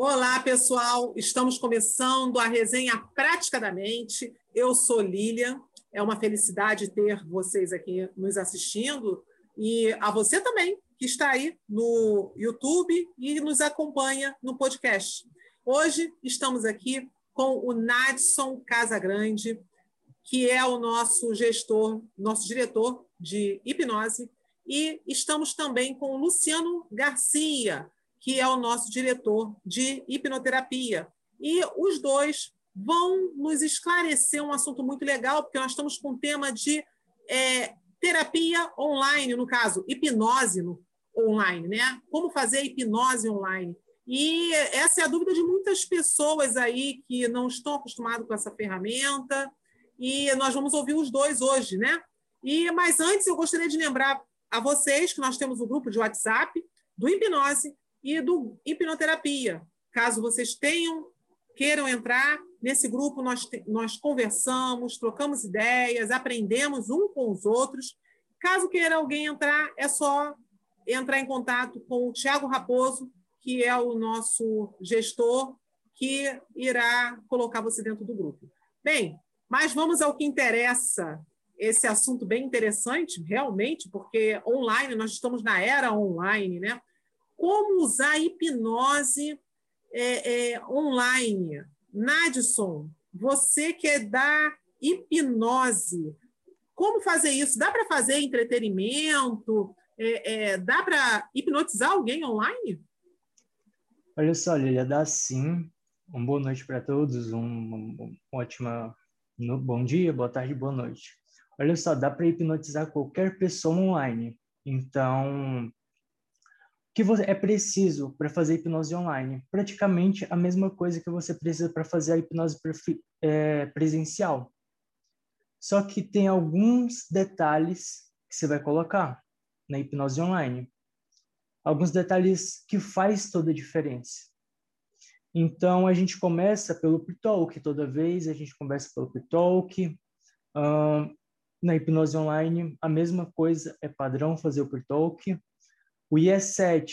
Olá, pessoal. Estamos começando a resenha Prática da Mente. Eu sou Lília. É uma felicidade ter vocês aqui nos assistindo e a você também, que está aí no YouTube e nos acompanha no podcast. Hoje estamos aqui com o Nadson Casagrande, que é o nosso gestor, nosso diretor de hipnose, e estamos também com o Luciano Garcia, que é o nosso diretor de hipnoterapia. E os dois vão nos esclarecer um assunto muito legal, porque nós estamos com o tema de é, terapia online, no caso, hipnose no, online, né? Como fazer hipnose online. E essa é a dúvida de muitas pessoas aí que não estão acostumadas com essa ferramenta. E nós vamos ouvir os dois hoje, né? E mas antes eu gostaria de lembrar a vocês que nós temos o um grupo de WhatsApp do Hipnose e do hipnoterapia. Caso vocês tenham, queiram entrar nesse grupo, nós, nós conversamos, trocamos ideias, aprendemos um com os outros. Caso queira alguém entrar, é só entrar em contato com o Tiago Raposo, que é o nosso gestor, que irá colocar você dentro do grupo. Bem, mas vamos ao que interessa. Esse assunto bem interessante, realmente, porque online, nós estamos na era online, né? Como usar a hipnose é, é, online. Nadson, você que é da hipnose, como fazer isso? Dá para fazer entretenimento? É, é dá para hipnotizar alguém online? Olha só, Lilia, dá sim. Uma boa noite para todos, um, um ótima bom dia, boa tarde, boa noite. Olha só, dá para hipnotizar qualquer pessoa online. Então, que é preciso para fazer hipnose online? Praticamente a mesma coisa que você precisa para fazer a hipnose é, presencial. Só que tem alguns detalhes que você vai colocar na hipnose online. Alguns detalhes que faz toda a diferença. Então, a gente começa pelo pre-talk toda vez, a gente começa pelo pre-talk. Uh, na hipnose online, a mesma coisa, é padrão fazer o pre-talk. O IE7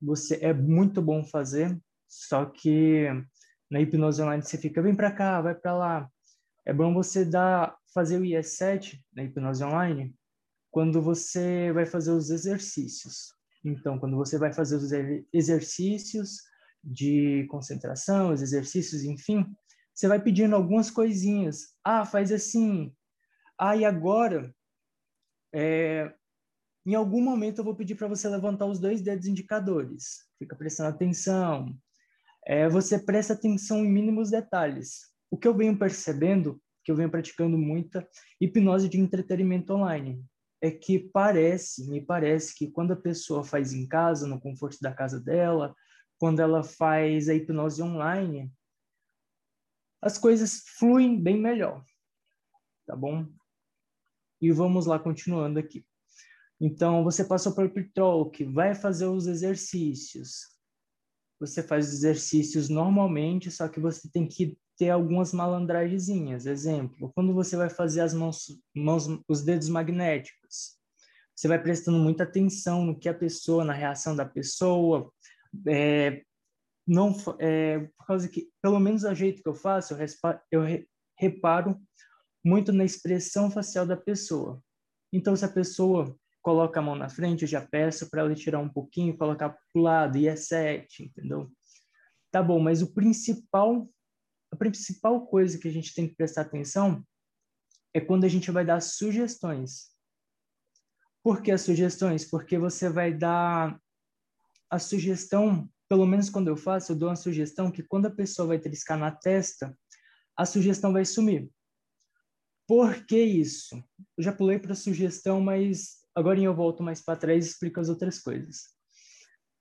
você é muito bom fazer, só que na hipnose online você fica vem para cá, vai para lá. É bom você dar fazer o IE7 na hipnose online quando você vai fazer os exercícios. Então, quando você vai fazer os exercícios de concentração, os exercícios, enfim, você vai pedindo algumas coisinhas. Ah, faz assim. Ah, e agora é, em algum momento eu vou pedir para você levantar os dois dedos indicadores. Fica prestando atenção. É, você presta atenção em mínimos detalhes. O que eu venho percebendo, que eu venho praticando muita hipnose de entretenimento online, é que parece, me parece que quando a pessoa faz em casa, no conforto da casa dela, quando ela faz a hipnose online, as coisas fluem bem melhor. Tá bom? E vamos lá continuando aqui. Então, você passou por pre-talk, vai fazer os exercícios. Você faz os exercícios normalmente, só que você tem que ter algumas malandragenzinhas. Exemplo, quando você vai fazer as mãos, mãos, os dedos magnéticos, você vai prestando muita atenção no que a pessoa, na reação da pessoa, é, não, é, por causa que, pelo menos a jeito que eu faço, eu, eu reparo muito na expressão facial da pessoa. Então, se a pessoa coloca a mão na frente, eu já peço para ela tirar um pouquinho, colocar para o lado, e é sete, entendeu? Tá bom, mas o principal, a principal coisa que a gente tem que prestar atenção é quando a gente vai dar sugestões. Por que as sugestões? Porque você vai dar a sugestão, pelo menos quando eu faço, eu dou uma sugestão que quando a pessoa vai triscar na testa, a sugestão vai sumir. Por que isso? Eu já pulei para sugestão, mas Agora eu volto mais para trás e explico as outras coisas.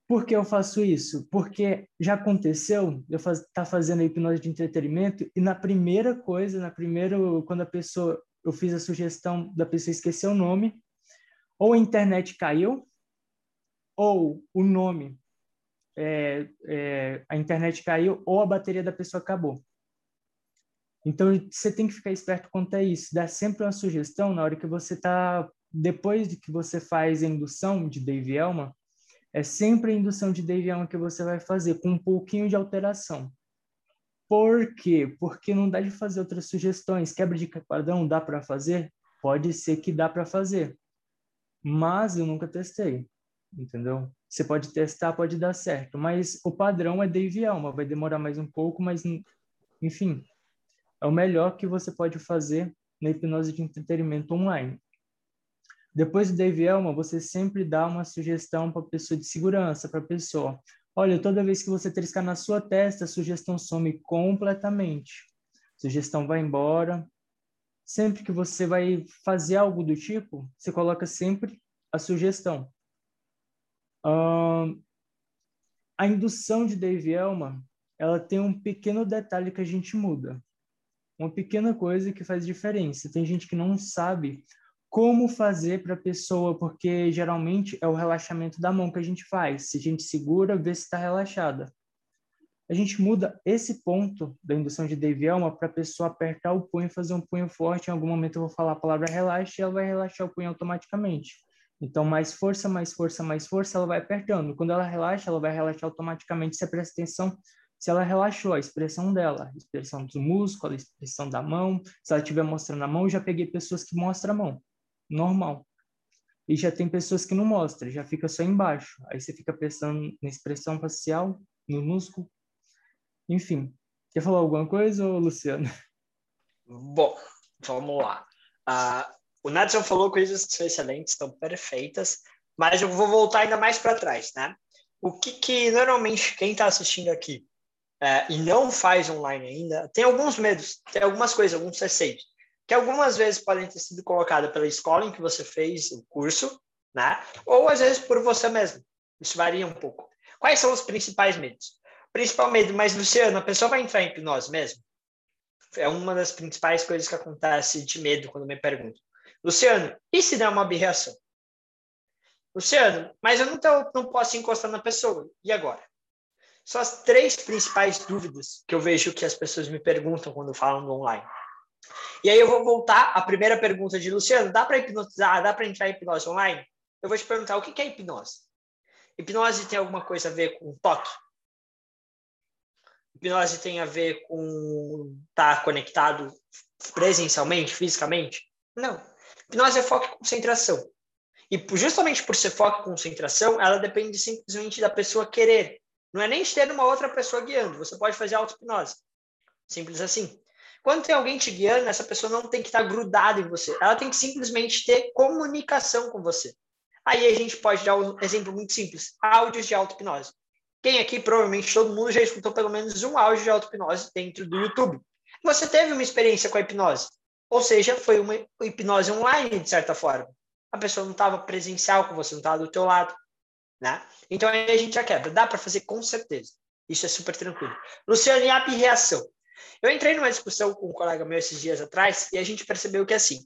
Por que eu faço isso? Porque já aconteceu eu estar tá fazendo a hipnose de entretenimento e na primeira coisa, na primeira, quando a pessoa, eu fiz a sugestão da pessoa esquecer o nome, ou a internet caiu, ou o nome, é, é, a internet caiu, ou a bateria da pessoa acabou. Então, você tem que ficar esperto quanto a isso. Dá sempre uma sugestão na hora que você está depois de que você faz a indução de Dave Elman, É sempre a indução de Dave Allen que você vai fazer, com um pouquinho de alteração. Por quê? Porque não dá de fazer outras sugestões. Quebra de padrão dá para fazer? Pode ser que dá para fazer. Mas eu nunca testei, entendeu? Você pode testar, pode dar certo, mas o padrão é Dave Alma, vai demorar mais um pouco, mas enfim, é o melhor que você pode fazer na hipnose de entretenimento online. Depois do Dave Elma, você sempre dá uma sugestão para a pessoa de segurança, para a pessoa. Olha, toda vez que você triscar na sua testa, a sugestão some completamente. A sugestão vai embora. Sempre que você vai fazer algo do tipo, você coloca sempre a sugestão. Uh, a indução de Dave Elma, ela tem um pequeno detalhe que a gente muda. Uma pequena coisa que faz diferença. Tem gente que não sabe como fazer para a pessoa, porque geralmente é o relaxamento da mão que a gente faz. Se a gente segura, vê se está relaxada. A gente muda esse ponto da indução de Dave Elma para a pessoa apertar o punho, fazer um punho forte. Em algum momento eu vou falar a palavra relaxe e ela vai relaxar o punho automaticamente. Então, mais força, mais força, mais força, ela vai apertando. Quando ela relaxa, ela vai relaxar automaticamente. Você presta atenção se ela relaxou, a expressão dela, a expressão do músculo, a expressão da mão. Se ela estiver mostrando a mão, já peguei pessoas que mostram a mão normal. E já tem pessoas que não mostram, já fica só embaixo. Aí você fica pensando na expressão facial, no músculo. Enfim. Quer falar alguma coisa, Luciano? Bom, vamos lá. Uh, o Nadson falou coisas que são excelentes, estão perfeitas, mas eu vou voltar ainda mais para trás, né? O que, que normalmente quem está assistindo aqui é, e não faz online ainda tem alguns medos, tem algumas coisas, alguns receios que algumas vezes podem ter sido colocadas pela escola em que você fez o curso, né? Ou às vezes por você mesmo. Isso varia um pouco. Quais são os principais medos? Principal medo, mas Luciano, a pessoa vai entrar em hipnose mesmo? É uma das principais coisas que acontece de medo quando me perguntam. Luciano, e se der uma abreação? Luciano, mas eu não, tô, não posso encostar na pessoa. E agora? São as três principais dúvidas que eu vejo que as pessoas me perguntam quando falam online. E aí eu vou voltar à primeira pergunta de Luciano: dá para hipnotizar? Dá para entrar em hipnose online? Eu vou te perguntar: o que é hipnose? Hipnose tem alguma coisa a ver com toque? Hipnose tem a ver com estar conectado presencialmente, fisicamente? Não. Hipnose é foco e concentração. E justamente por ser foco e concentração, ela depende simplesmente da pessoa querer. Não é nem ter uma outra pessoa guiando. Você pode fazer auto-hipnose. Simples assim. Quando tem alguém te guiando, essa pessoa não tem que estar grudada em você. Ela tem que simplesmente ter comunicação com você. Aí a gente pode dar um exemplo muito simples: áudios de auto-hipnose. Quem aqui, provavelmente todo mundo já escutou pelo menos um áudio de auto-hipnose dentro do YouTube. Você teve uma experiência com a hipnose. Ou seja, foi uma hipnose online, de certa forma. A pessoa não estava presencial com você, não estava do teu lado. Né? Então aí a gente já quebra. Dá para fazer com certeza. Isso é super tranquilo. Luciano, a reação? Eu entrei numa discussão com um colega meu esses dias atrás e a gente percebeu que, assim,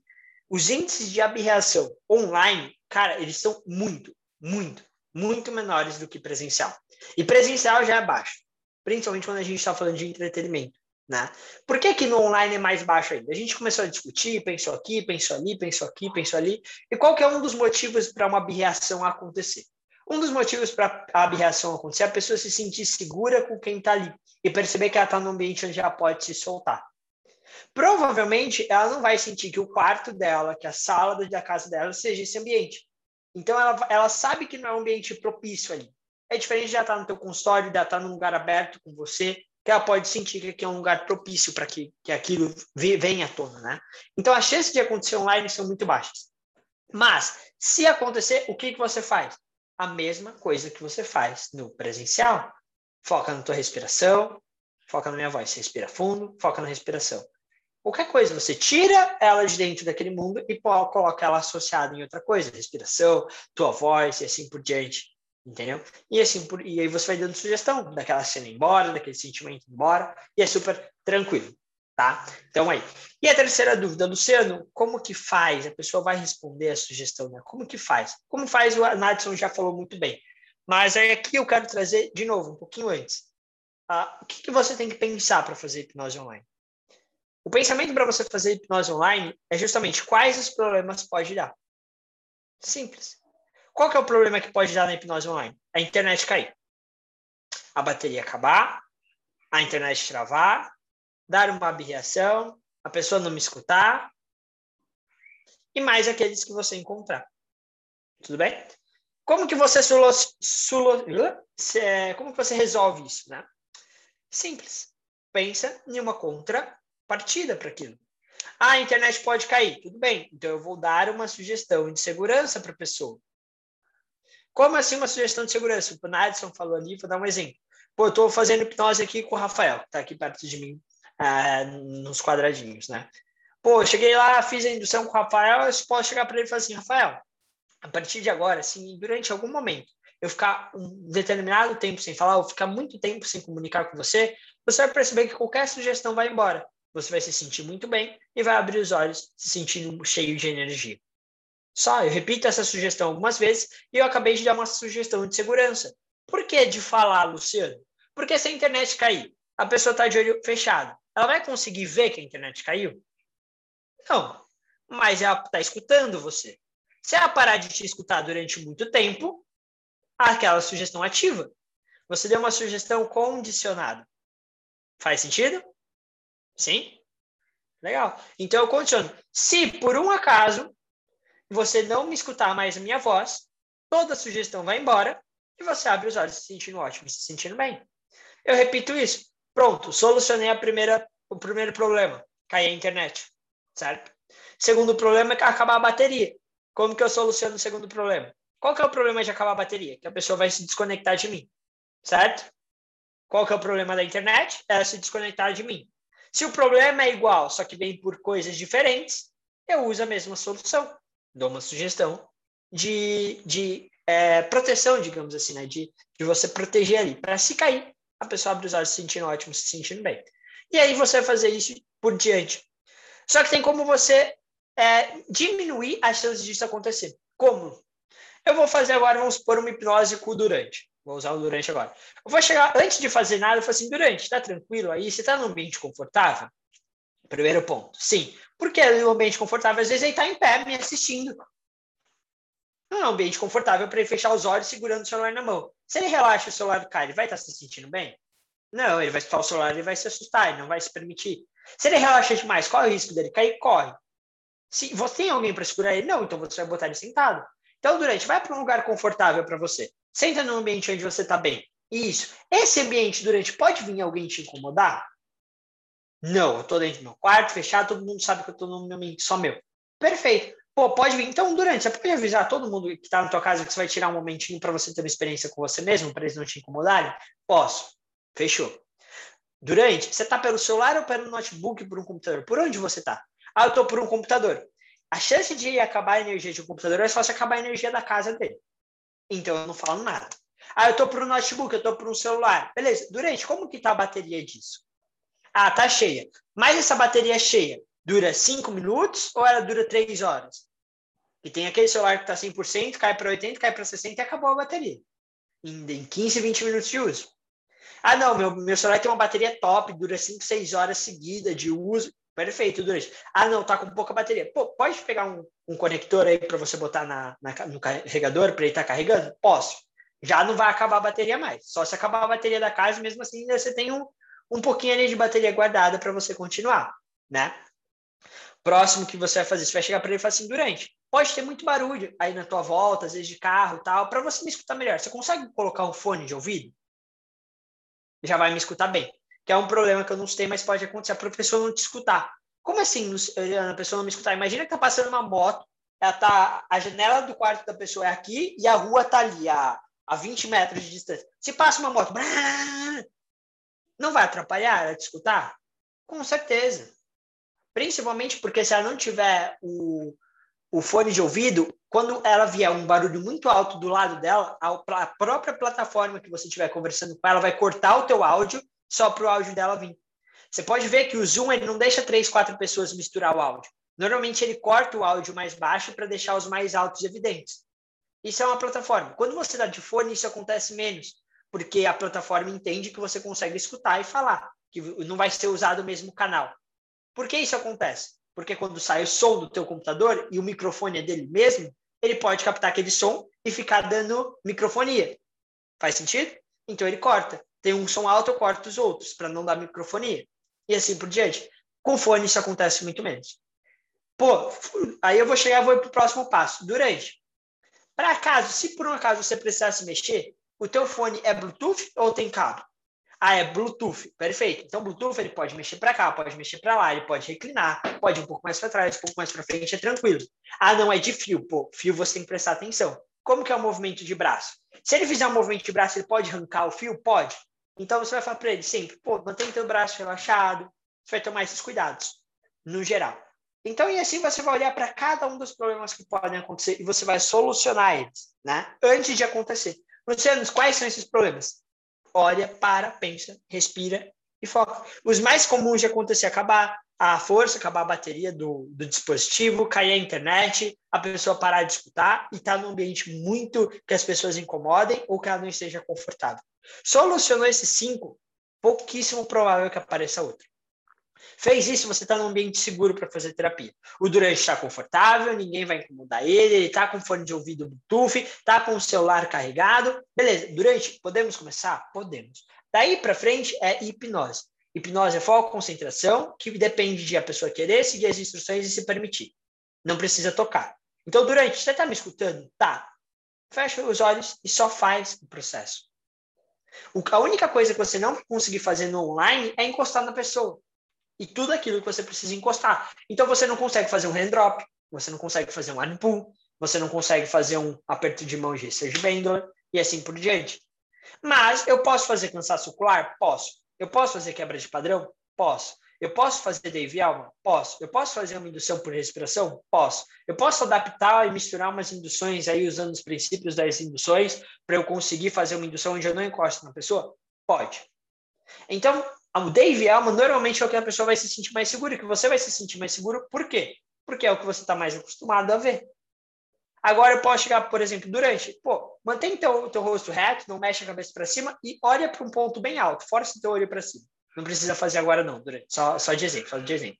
os índices de abreação online, cara, eles são muito, muito, muito menores do que presencial. E presencial já é baixo, principalmente quando a gente está falando de entretenimento. Né? Por que, que no online é mais baixo ainda? A gente começou a discutir, pensou aqui, pensou ali, pensou aqui, pensou ali. E qual que é um dos motivos para uma abreação acontecer? Um dos motivos para a abreação acontecer é a pessoa se sentir segura com quem está ali e perceber que ela está num ambiente onde ela pode se soltar. Provavelmente ela não vai sentir que o quarto dela, que a sala da casa dela seja esse ambiente. Então ela, ela sabe que não é um ambiente propício ali. É diferente de ela estar tá no teu consultório, de ela estar tá num lugar aberto com você, que ela pode sentir que aqui é um lugar propício para que, que aquilo venha à tona, né? Então as chances de acontecer online são muito baixas. Mas, se acontecer, o que, que você faz? A mesma coisa que você faz no presencial. Foca na tua respiração, foca na minha voz. Respira fundo, foca na respiração. Qualquer coisa, você tira ela de dentro daquele mundo e coloca ela associada em outra coisa, respiração, tua voz e assim por diante, entendeu? E assim por, e aí você vai dando sugestão daquela cena embora, daquele sentimento embora, e é super tranquilo, tá? Então aí. E a terceira dúvida, Luciano, como que faz? A pessoa vai responder a sugestão, né? Como que faz? Como faz? O Nadson já falou muito bem. Mas aí aqui eu quero trazer, de novo, um pouquinho antes. Ah, o que, que você tem que pensar para fazer hipnose online? O pensamento para você fazer hipnose online é justamente quais os problemas pode dar. Simples. Qual que é o problema que pode dar na hipnose online? A internet cair. A bateria acabar, a internet travar, dar uma abreação, a pessoa não me escutar, e mais aqueles que você encontrar. Tudo bem? Como que você sulo, sulo, como que você resolve isso, né? Simples. Pensa em uma contrapartida para aquilo. Ah, a internet pode cair. Tudo bem. Então eu vou dar uma sugestão de segurança para a pessoa. Como assim uma sugestão de segurança? O Nadson falou ali, vou dar um exemplo. Pô, eu estou fazendo hipnose aqui com o Rafael, que está aqui perto de mim, ah, nos quadradinhos, né? Pô, cheguei lá, fiz a indução com o Rafael, eu posso chegar para ele e falar assim, Rafael, a partir de agora, assim, durante algum momento, eu ficar um determinado tempo sem falar, ou ficar muito tempo sem comunicar com você, você vai perceber que qualquer sugestão vai embora. Você vai se sentir muito bem e vai abrir os olhos se sentindo cheio de energia. Só, eu repito essa sugestão algumas vezes e eu acabei de dar uma sugestão de segurança. Por que de falar, Luciano? Porque se a internet cair, a pessoa está de olho fechado, ela vai conseguir ver que a internet caiu? Não, mas ela está escutando você. Se ela parar de te escutar durante muito tempo, aquela sugestão ativa. Você deu uma sugestão condicionada. Faz sentido? Sim? Legal. Então eu condiciono. Se por um acaso você não me escutar mais a minha voz, toda sugestão vai embora e você abre os olhos se sentindo ótimo, se sentindo bem. Eu repito isso. Pronto, solucionei a primeira, o primeiro problema. Cair a internet, certo? Segundo problema é acabar a bateria. Como que eu soluciono o segundo problema? Qual que é o problema de acabar a bateria? Que a pessoa vai se desconectar de mim, certo? Qual que é o problema da internet? Ela se desconectar de mim. Se o problema é igual, só que vem por coisas diferentes, eu uso a mesma solução dou uma sugestão de, de é, proteção, digamos assim, né? De, de você proteger ali. Para se cair, a pessoa abre os olhos se sentindo ótimo, se sentindo bem. E aí você vai fazer isso por diante. Só que tem como você é, diminuir as chances disso acontecer. Como? Eu vou fazer agora, vamos supor, uma hipnose com o Durante. Vou usar o Durante agora. Eu vou chegar, antes de fazer nada, eu falo assim, Durante, tá tranquilo aí? Você tá num ambiente confortável? Primeiro ponto. Sim. Porque é um ambiente confortável, às vezes ele está em pé me assistindo. Não é um ambiente confortável para ele fechar os olhos segurando o celular na mão. Se ele relaxa o celular cai, ele vai estar tá se sentindo bem? Não, ele vai escutar o celular, ele vai se assustar, ele não vai se permitir. Se ele relaxa demais, qual é o risco dele cair? Corre. Se você tem alguém para segurar ele, não, então você vai botar ele sentado. Então, durante, vai para um lugar confortável para você. Senta num ambiente onde você está bem. Isso. Esse ambiente, durante, pode vir alguém te incomodar? Não, eu tô dentro do meu quarto, fechado, todo mundo sabe que eu no meu ambiente só meu. Perfeito. Pô, pode vir. Então, durante, você pode avisar todo mundo que está na tua casa que você vai tirar um momentinho para você ter uma experiência com você mesmo, para eles não te incomodarem? Posso. Fechou. Durante, você está pelo celular ou pelo notebook, por um computador? Por onde você está? Ah, eu estou por um computador. A chance de acabar a energia de um computador é só se acabar a energia da casa dele. Então, eu não falo nada. Ah, eu estou por um notebook, eu estou por um celular. Beleza. Durante, como que está a bateria disso? Ah, tá cheia. Mas essa bateria cheia dura 5 minutos ou ela dura 3 horas? E tem aquele celular que está 100%, cai para 80%, cai para 60% e acabou a bateria. Em, em 15, 20 minutos de uso. Ah, não, meu, meu celular tem uma bateria top, dura 5, 6 horas seguidas de uso. Perfeito, durante. Ah, não, tá com pouca bateria. Pô, pode pegar um, um conector aí para você botar na, na, no carregador para ele estar tá carregando? Posso. Já não vai acabar a bateria mais. Só se acabar a bateria da casa, mesmo assim, você tem um, um pouquinho ali de bateria guardada para você continuar, né? Próximo que você vai fazer, você vai chegar para ele e falar assim, durante, pode ter muito barulho aí na tua volta, às vezes de carro e tal, para você me escutar melhor. Você consegue colocar um fone de ouvido? Já vai me escutar bem. Que é um problema que eu não sei, mas pode acontecer a pessoa não te escutar. Como assim a pessoa não me escutar? Imagina que tá passando uma moto, ela tá, a janela do quarto da pessoa é aqui e a rua tá ali, a, a 20 metros de distância. Se passa uma moto, não vai atrapalhar ela te escutar? Com certeza. Principalmente porque se ela não tiver o, o fone de ouvido, quando ela vier um barulho muito alto do lado dela, a própria plataforma que você estiver conversando com ela vai cortar o teu áudio só para o áudio dela vir. Você pode ver que o Zoom ele não deixa três, quatro pessoas misturar o áudio. Normalmente ele corta o áudio mais baixo para deixar os mais altos evidentes. Isso é uma plataforma. Quando você dá de fone, isso acontece menos porque a plataforma entende que você consegue escutar e falar, que não vai ser usado o mesmo canal. Por que isso acontece? Porque quando sai o som do teu computador e o microfone é dele mesmo, ele pode captar aquele som e ficar dando microfonia. Faz sentido? Então ele corta. Tem um som alto, eu corto os outros, para não dar microfonia. E assim por diante. Com fone isso acontece muito menos. Pô, aí eu vou chegar e vou para o próximo passo. Durante. Para acaso, se por um acaso você precisasse mexer, o teu fone é Bluetooth ou tem cabo? Ah, é Bluetooth. Perfeito. Então, Bluetooth ele pode mexer para cá, pode mexer para lá, ele pode reclinar, pode um pouco mais para trás, um pouco mais para frente, é tranquilo. Ah, não é de fio. Pô, fio você tem que prestar atenção. Como que é o movimento de braço? Se ele fizer um movimento de braço, ele pode arrancar o fio? Pode. Então, você vai falar para ele sempre, pô, mantém teu braço relaxado, você vai tomar esses cuidados, no geral. Então, e assim você vai olhar para cada um dos problemas que podem acontecer e você vai solucionar eles, né? Antes de acontecer. Luciano, quais são esses problemas? Olha, para, pensa, respira e foca. Os mais comuns de acontecer acabar a força, acabar a bateria do, do dispositivo, cair a internet, a pessoa parar de escutar e estar tá num ambiente muito que as pessoas incomodem ou que ela não esteja confortável. Solucionou esses cinco, pouquíssimo provável que apareça outro. Fez isso, você está num ambiente seguro para fazer terapia. O Durante está confortável, ninguém vai incomodar ele, ele está com fone de ouvido Bluetooth, está com o celular carregado. Beleza, Durante, podemos começar? Podemos. Daí para frente é hipnose. Hipnose é foco, concentração, que depende de a pessoa querer seguir as instruções e se permitir. Não precisa tocar. Então, Durante, você está me escutando? Tá. Fecha os olhos e só faz o processo. A única coisa que você não conseguir fazer no online é encostar na pessoa e tudo aquilo que você precisa encostar. Então você não consegue fazer um hand drop, você não consegue fazer um arm pull, você não consegue fazer um aperto de mão de Serge Bendler e assim por diante. Mas eu posso fazer cansaço ocular? Posso. Eu posso fazer quebra de padrão? Posso. Eu posso fazer Dave Alma? Posso. Eu posso fazer uma indução por respiração? Posso. Eu posso adaptar e misturar umas induções aí usando os princípios das induções para eu conseguir fazer uma indução onde eu não encosto na pessoa? Pode. Então, o Dave Alma normalmente é o que a pessoa vai se sentir mais segura, que você vai se sentir mais seguro. Por quê? Porque é o que você está mais acostumado a ver. Agora eu posso chegar, por exemplo, durante, pô, mantém teu, teu rosto reto, não mexe a cabeça para cima e olha para um ponto bem alto, força o teu olho para cima. Não precisa fazer agora não, durante, só, só de exemplo, só de exemplo.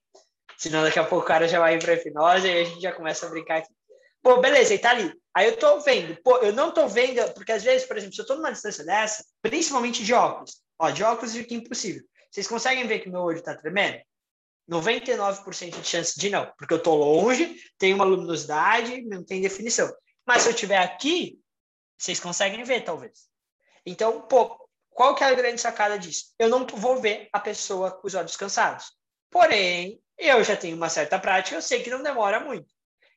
Senão daqui a pouco o cara já vai ir para hipnose e a gente já começa a brincar aqui. Pô, beleza, ele tá ali. Aí eu tô vendo, pô, eu não tô vendo, porque às vezes, por exemplo, se eu tô numa distância dessa, principalmente de óculos, ó, de óculos fica impossível. Vocês conseguem ver que meu olho está tremendo? 99% de chance de não, porque eu estou longe, tem uma luminosidade, não tem definição. Mas se eu estiver aqui, vocês conseguem ver, talvez. Então, pô, qual que é a grande sacada disso? Eu não vou ver a pessoa com os olhos cansados. Porém, eu já tenho uma certa prática, eu sei que não demora muito.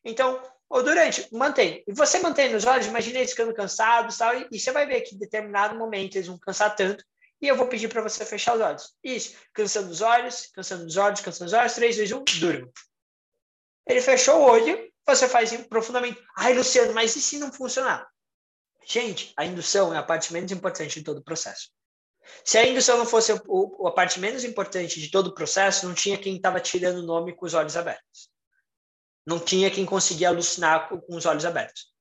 Então, ou durante, mantém. E você mantém nos olhos, imagina eles ficando cansados tal, e, e você vai ver que em determinado momento eles vão cansar tanto e eu vou pedir para você fechar os olhos. Isso. Cansando os olhos, cansando os olhos, cansando os olhos. 3, 2, 1, durma. Ele fechou o olho, você faz profundamente. Ai, Luciano, mas e se não funcionar? Gente, a indução é a parte menos importante de todo o processo. Se a indução não fosse o, a parte menos importante de todo o processo, não tinha quem estava tirando o nome com os olhos abertos. Não tinha quem conseguia alucinar com, com os olhos abertos.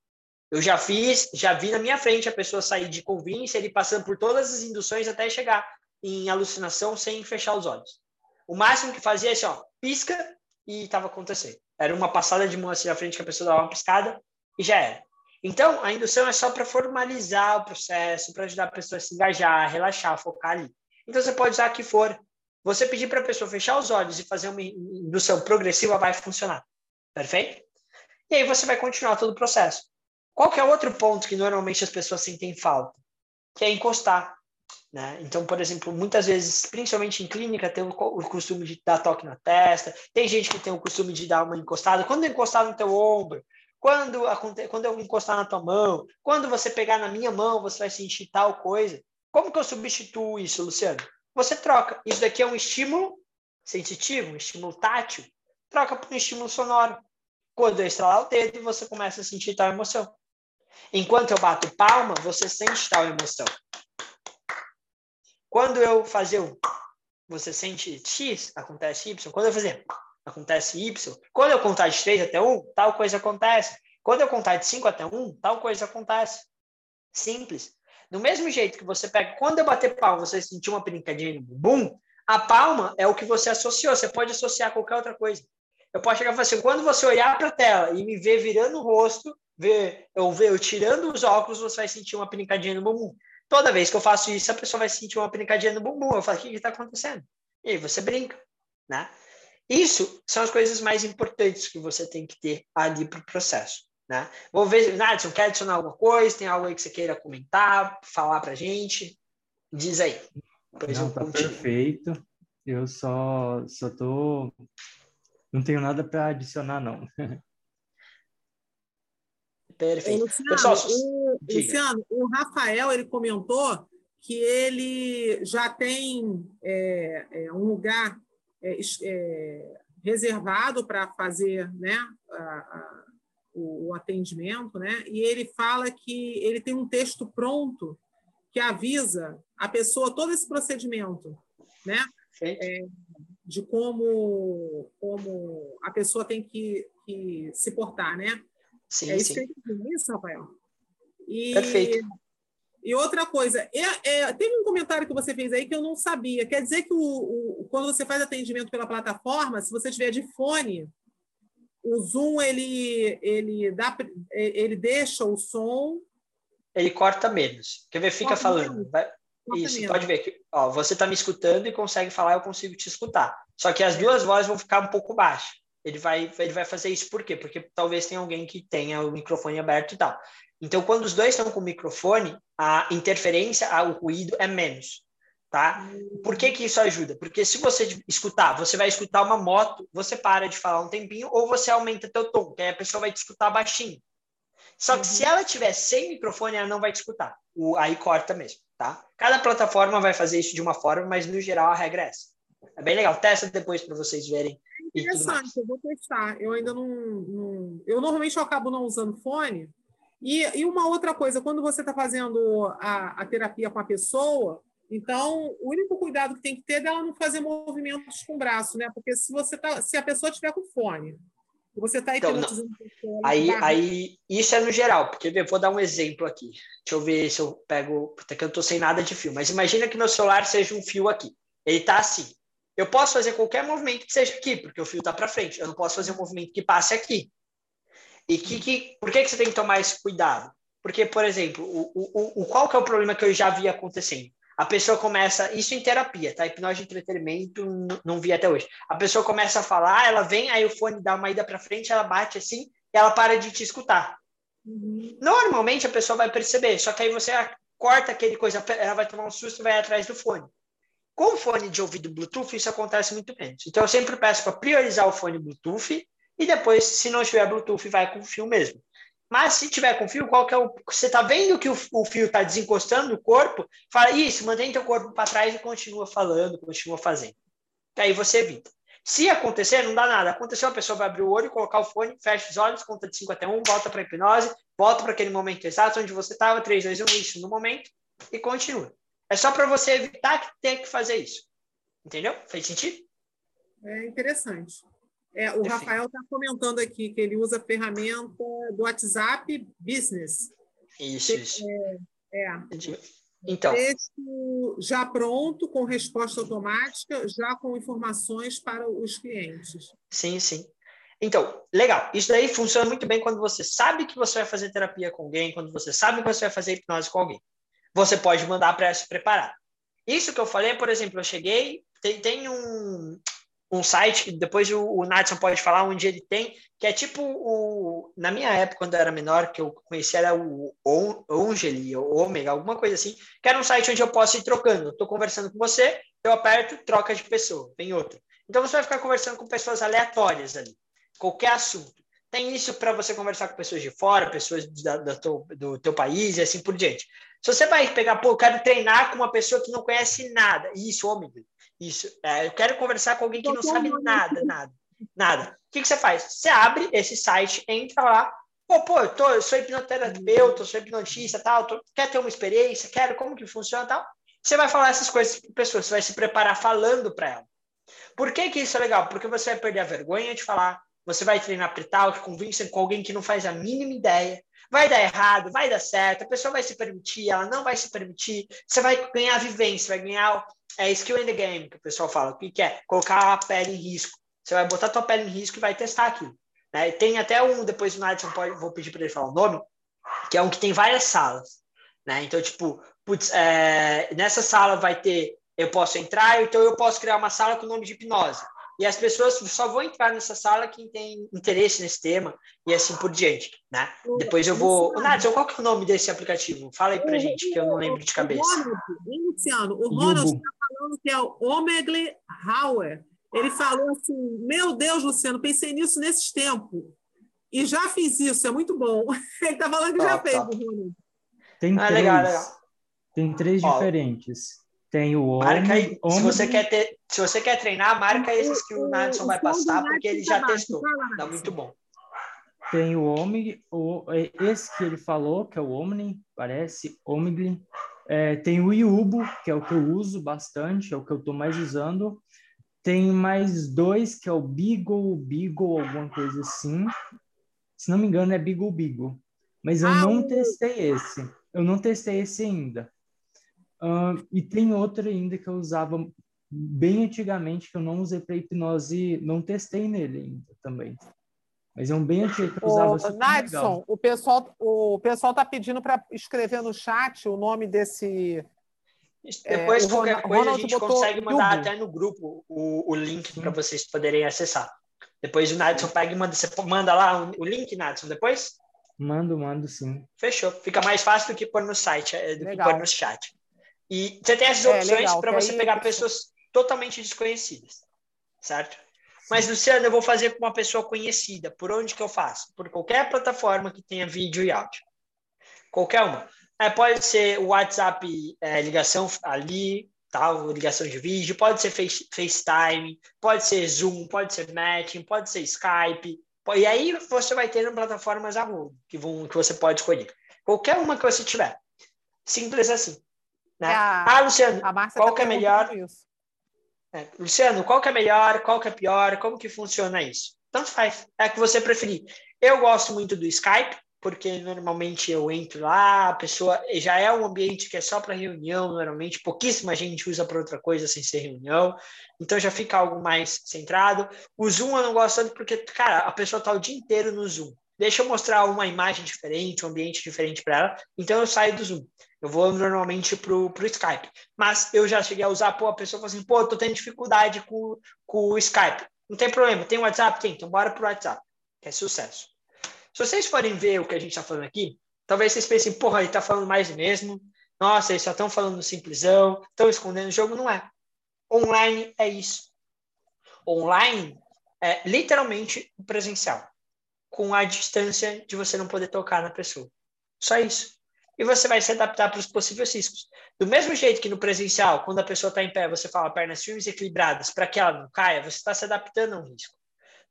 Eu já fiz, já vi na minha frente a pessoa sair de conveniência, ele passando por todas as induções até chegar em alucinação sem fechar os olhos. O máximo que fazia é assim, ó, pisca e estava acontecendo. Era uma passada de mão assim na frente que a pessoa dava uma piscada e já era. Então, a indução é só para formalizar o processo, para ajudar a pessoa a se engajar, relaxar, focar ali. Então, você pode usar o que for. Você pedir para a pessoa fechar os olhos e fazer uma indução progressiva vai funcionar. Perfeito? E aí você vai continuar todo o processo. Qual que é outro ponto que normalmente as pessoas sentem falta? Que é encostar. Né? Então, por exemplo, muitas vezes, principalmente em clínica, tem o, costume de dar toque na testa, tem gente que tem o costume de dar uma encostada. Quando encostar no teu ombro, quando, quando eu encostar na tua mão, quando você pegar na minha mão, você vai sentir tal coisa. Como que eu substituo isso, Luciano? Você troca. Isso daqui é um estímulo sensitivo, um estímulo tátil. Troca por um estímulo sonoro. Quando eu estralar o dedo, você começa a sentir tal emoção. Enquanto eu bato palma, você sente tal emoção. Quando eu fazer o você sente X, acontece Y. Quando eu fazer acontece Y. Quando eu contar de 3 até 1, tal coisa acontece. Quando eu contar de 5 até 1, tal coisa acontece. Simples. Do mesmo jeito que você pega, quando eu bater palma, você sentir uma brincadinha no bumbum, a palma é o que você associou. Você pode associar qualquer outra coisa. Eu posso chegar e falar assim, quando você olhar para a tela e me ver virando o rosto, ver, eu ver eu tirando os óculos, você vai sentir uma pinicadinha no bumbum. Toda vez que eu faço isso, a pessoa vai sentir uma pinicadinha no bumbum. Eu falo, o que está acontecendo? E aí você brinca, né? Isso são as coisas mais importantes que você tem que ter ali para o processo. Né? Vou ver, Nadson, quer adicionar alguma coisa? Tem algo aí que você queira comentar, falar para gente? Diz aí. Depois Não, tá perfeito. Eu só, só tô... Não tenho nada para adicionar, não. Perfeito. Luciano, Pessoal, o, Luciano, o Rafael, ele comentou que ele já tem é, é, um lugar é, é reservado para fazer né, a, a, o, o, atendimento, né? e ele fala que ele tem um texto pronto que avisa a pessoa todo esse procedimento, né? É, de como, como a pessoa tem que, que se portar, né? Sim, é isso, sim. isso, Rafael. E, Perfeito. E outra coisa, é, é, teve um comentário que você fez aí que eu não sabia. Quer dizer que o, o, quando você faz atendimento pela plataforma, se você tiver de fone, o Zoom ele, ele, dá, ele deixa o som. Ele corta menos. Quer ver? Fica corta falando. Vai, isso, menos. pode ver que ó, você está me escutando e consegue falar, eu consigo te escutar. Só que as duas vozes vão ficar um pouco baixas. Ele vai, ele vai fazer isso por quê? Porque talvez tenha alguém que tenha o microfone aberto e tal. Então, quando os dois estão com o microfone, a interferência, o ruído é menos, tá? Por que que isso ajuda? Porque se você escutar, você vai escutar uma moto, você para de falar um tempinho ou você aumenta teu tom, que aí a pessoa vai te escutar baixinho. Só que uhum. se ela tiver sem microfone, ela não vai te escutar. O, aí corta mesmo, tá? Cada plataforma vai fazer isso de uma forma, mas no geral a regra é essa. É bem legal. Testa depois para vocês verem. É interessante, eu vou testar. Eu ainda não, não, Eu normalmente eu acabo não usando fone, e, e uma outra coisa, quando você está fazendo a, a terapia com a pessoa, então o único cuidado que tem que ter é dela não fazer movimentos com o braço, né? Porque se você tá, se a pessoa tiver com fone, você está então, pessoa, aí, aí isso é no geral, porque eu vou dar um exemplo aqui. Deixa eu ver se eu pego, até que eu estou sem nada de fio. Mas imagina que meu celular seja um fio aqui. Ele está assim. Eu posso fazer qualquer movimento que seja aqui, porque o fio está para frente. Eu não posso fazer um movimento que passe aqui. E que, que, por que, que você tem que tomar esse cuidado? Porque, por exemplo, o, o, o, qual que é o problema que eu já vi acontecendo? A pessoa começa, isso em terapia, tá? Hipnose de entretenimento, não, vi até hoje. A pessoa começa a falar, ela vem, aí o fone dá uma ida para frente, ela bate assim, e ela para de te escutar. Uhum. Normalmente a pessoa vai perceber, só que aí você corta aquele coisa, ela vai tomar um susto e vai atrás do fone. Com o fone de ouvido Bluetooth, isso acontece muito menos. Então, eu sempre peço para priorizar o fone Bluetooth e depois, se não tiver Bluetooth, vai com fio mesmo. Mas se tiver com fio, qual que é o. Você está vendo que o, o fio está desencostando o corpo? Fala isso, mantém teu corpo para trás e continua falando, continua fazendo. Aí você evita. Se acontecer, não dá nada. Aconteceu, a pessoa vai abrir o olho, colocar o fone, fecha os olhos, conta de 5 até 1, volta para a hipnose, volta para aquele momento exato onde você estava, 3, 2, 1, isso no momento, e continua. É só para você evitar que tenha que fazer isso. Entendeu? Fez sentido? É interessante. É, o Rafael está comentando aqui que ele usa a ferramenta do WhatsApp Business. Isso, isso. É, é. Então. Texto já pronto, com resposta automática, já com informações para os clientes. Sim, sim. Então, legal. Isso daí funciona muito bem quando você sabe que você vai fazer terapia com alguém, quando você sabe que você vai fazer hipnose com alguém. Você pode mandar para se preparar. Isso que eu falei, por exemplo, eu cheguei, tem, tem um, um site que depois o, o Natson pode falar onde ele tem, que é tipo o. Na minha época, quando eu era menor, que eu conhecia era o Ongeli, ou alguma coisa assim, que era um site onde eu posso ir trocando. Estou conversando com você, eu aperto, troca de pessoa, tem outro. Então você vai ficar conversando com pessoas aleatórias ali, qualquer assunto. Tem isso para você conversar com pessoas de fora, pessoas da, da teu, do teu país e assim por diante. Se você vai pegar, pô, eu quero treinar com uma pessoa que não conhece nada, isso, Omega isso. É, eu quero conversar com alguém que não sabe nada, nada, nada. O que, que você faz? Você abre esse site, entra lá. Pô, pô, eu, tô, eu sou hipnoterapeuta, eu sou hipnotista, tal. Tô, quer ter uma experiência? Quero, como que funciona, tal. Você vai falar essas coisas para pessoas, você vai se preparar falando para ela. Por que, que isso é legal? Porque você vai perder a vergonha de falar, você vai treinar pre-talk, convincer com alguém que não faz a mínima ideia, vai dar errado, vai dar certo, a pessoa vai se permitir, ela não vai se permitir, você vai ganhar vivência, vai ganhar é skill in the game, que o pessoal fala. O que, que é? Colocar a pele em risco. Você vai botar a tua pele em risco e vai testar aquilo. Né? Tem até um, depois o Nadson vou pedir para ele falar o nome, que é um que tem várias salas. Né? Então, tipo, putz, é, nessa sala vai ter, eu posso entrar, então eu posso criar uma sala com o nome de hipnose. E as pessoas só vão entrar nessa sala quem tem interesse nesse tema e assim por diante, né? Depois eu vou... O Nadson, qual que é o nome desse aplicativo? Fala aí pra gente, que eu não lembro de cabeça. O Ronald, Luciano, o Ronald está falando que é o Omegle Hauer. Ele falou assim, meu Deus, Luciano, pensei nisso nesses tempos. E já fiz isso, é muito bom. Ele está falando que top, já fez, top. Ronald. Tem ah, três. Legal, legal. Tem três Ó, diferentes. Tem o marca aí, se você quer ter, se você quer treinar, marca esses que o Nadson vai passar, porque ele já testou. Tá muito bom. Tem o Omni, o, esse que ele falou, que é o Omni, parece, Omni. É, tem o Yubo, que é o que eu uso bastante, é o que eu estou mais usando. Tem mais dois, que é o Beagle, Beagle, alguma coisa assim. Se não me engano, é Beagle, Beagle. Mas eu ah, não testei esse. Eu não testei esse ainda. Uh, e tem outro ainda que eu usava bem antigamente, que eu não usei para hipnose, não testei nele ainda também. Mas é um bem antigo que eu usava. Ô, Nadson, o pessoal o pessoal está pedindo para escrever no chat o nome desse. Depois, é, qualquer coisa, Ronald a gente consegue mandar até no grupo o, o link para vocês poderem acessar. Depois o Nadson pega e manda. Você manda lá o link, Nadson, depois? Mando, mando sim. Fechou. Fica mais fácil do que pôr no site, é, do Legal. que pôr no chat. E você tem essas é, opções é, para você aí... pegar pessoas totalmente desconhecidas, certo? Mas, Luciano, eu vou fazer com uma pessoa conhecida. Por onde que eu faço? Por qualquer plataforma que tenha vídeo e áudio. Qualquer uma. É, pode ser o WhatsApp, é, ligação ali, tal, ligação de vídeo, pode ser face, FaceTime, pode ser Zoom, pode ser Matching, pode ser Skype, e aí você vai ter plataformas a que, vão, que você pode escolher. Qualquer uma que você tiver. Simples assim. Né? A, ah, Luciano, qual tá que é melhor? É, Luciano, qual que é melhor? Qual que é pior? Como que funciona isso? Tanto faz. É que você preferir. Eu gosto muito do Skype, porque normalmente eu entro lá, a pessoa já é um ambiente que é só para reunião, normalmente pouquíssima gente usa para outra coisa sem ser reunião, então já fica algo mais centrado. O Zoom eu não gosto tanto porque, cara, a pessoa está o dia inteiro no Zoom. Deixa eu mostrar uma imagem diferente, um ambiente diferente para ela, então eu saio do Zoom. Eu vou normalmente pro, pro Skype. Mas eu já cheguei a usar, pô, a pessoa fala assim, pô, tô tendo dificuldade com, com o Skype. Não tem problema, tem WhatsApp? Tem, então bora pro WhatsApp. Que é sucesso. Se vocês forem ver o que a gente está falando aqui, talvez vocês pensem, porra, ele está falando mais mesmo. Nossa, eles só estão falando simplesão, estão escondendo o jogo. Não é. Online é isso. Online é literalmente o presencial, com a distância de você não poder tocar na pessoa. Só isso. E você vai se adaptar para os possíveis riscos. Do mesmo jeito que no presencial, quando a pessoa está em pé, você fala pernas firmes e equilibradas para que ela não caia, você está se adaptando a um risco.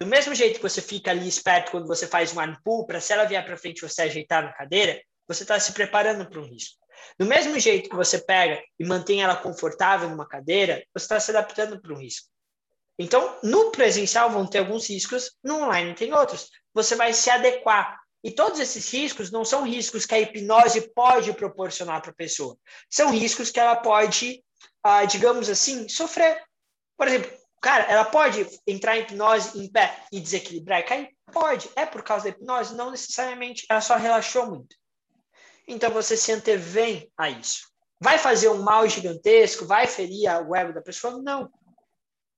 Do mesmo jeito que você fica ali esperto quando você faz um arm pull, para se ela vier para frente você ajeitar na cadeira, você está se preparando para um risco. Do mesmo jeito que você pega e mantém ela confortável numa cadeira, você está se adaptando para um risco. Então, no presencial vão ter alguns riscos, no online tem outros. Você vai se adequar. E todos esses riscos não são riscos que a hipnose pode proporcionar para a pessoa. São riscos que ela pode, ah, digamos assim, sofrer. Por exemplo, Cara, ela pode entrar em hipnose em pé e desequilibrar e cair? Pode. É por causa da hipnose? Não necessariamente. Ela só relaxou muito. Então você se antevém a isso. Vai fazer um mal gigantesco? Vai ferir o ego da pessoa? Não.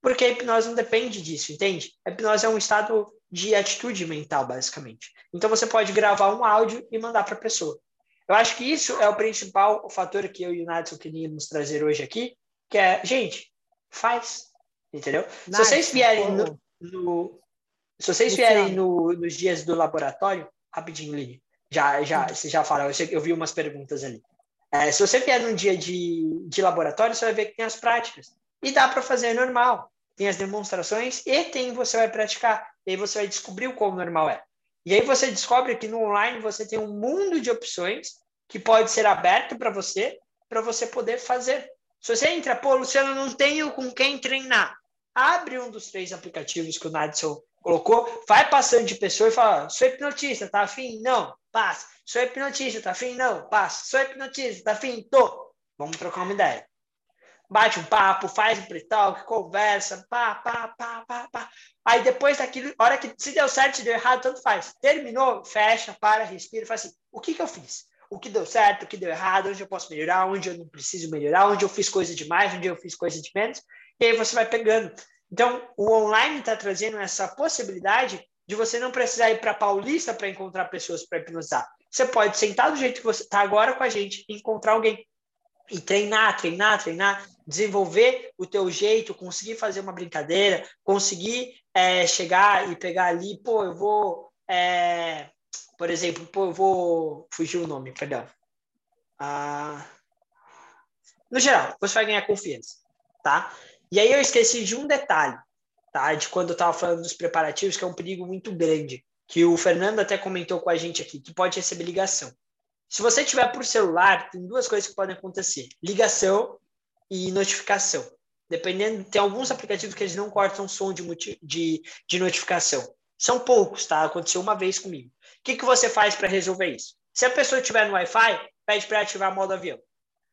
Porque a hipnose não depende disso, entende? A hipnose é um estado de atitude mental, basicamente. Então você pode gravar um áudio e mandar para a pessoa. Eu acho que isso é o principal fator que eu e o Nadson queríamos trazer hoje aqui, que é, gente, faz. Entendeu? Nice. Se vocês vierem no, no se vocês vierem no, nos dias do laboratório, rapidinho, Lili, já, já, você já fala, eu, eu vi umas perguntas ali. É, se você vier num dia de, de laboratório, você vai ver que tem as práticas. E dá para fazer normal. Tem as demonstrações e tem você vai praticar. E aí você vai descobrir o quão normal é. E aí você descobre que no online você tem um mundo de opções que pode ser aberto para você, para você poder fazer. Se você entra, pô, Luciano, não tenho com quem treinar abre um dos três aplicativos que o Nadson colocou, vai passando de pessoa e fala: sou hipnotista, tá afim? Não, passa. Sou hipnotista, tá afim? Não, passa. Sou hipnotista, tá afim? Tô. Vamos trocar uma ideia. Bate um papo, faz um pre-talk, conversa, pá, pá, pá, pá, pá. Aí depois daquilo, hora que se deu certo, se deu errado, tanto faz. Terminou, fecha, para, respira faz assim: o que, que eu fiz? O que deu certo, o que deu errado, onde eu posso melhorar, onde eu não preciso melhorar, onde eu fiz coisa demais, onde eu fiz coisa de menos. E aí você vai pegando. Então, o online está trazendo essa possibilidade de você não precisar ir para Paulista para encontrar pessoas para hipnotizar. Você pode sentar do jeito que você está agora com a gente e encontrar alguém e treinar, treinar, treinar, desenvolver o teu jeito, conseguir fazer uma brincadeira, conseguir é, chegar e pegar ali, pô, eu vou, é, por exemplo, pô, eu vou fugir o nome, perdão. Ah, no geral, você vai ganhar confiança, tá? E aí eu esqueci de um detalhe, tá? De quando eu estava falando dos preparativos, que é um perigo muito grande, que o Fernando até comentou com a gente aqui, que pode receber ligação. Se você tiver por celular, tem duas coisas que podem acontecer: ligação e notificação. Dependendo, tem alguns aplicativos que eles não cortam som de, de, de notificação. São poucos, tá? Aconteceu uma vez comigo. O que, que você faz para resolver isso? Se a pessoa estiver no Wi-Fi, pede para ativar modo avião.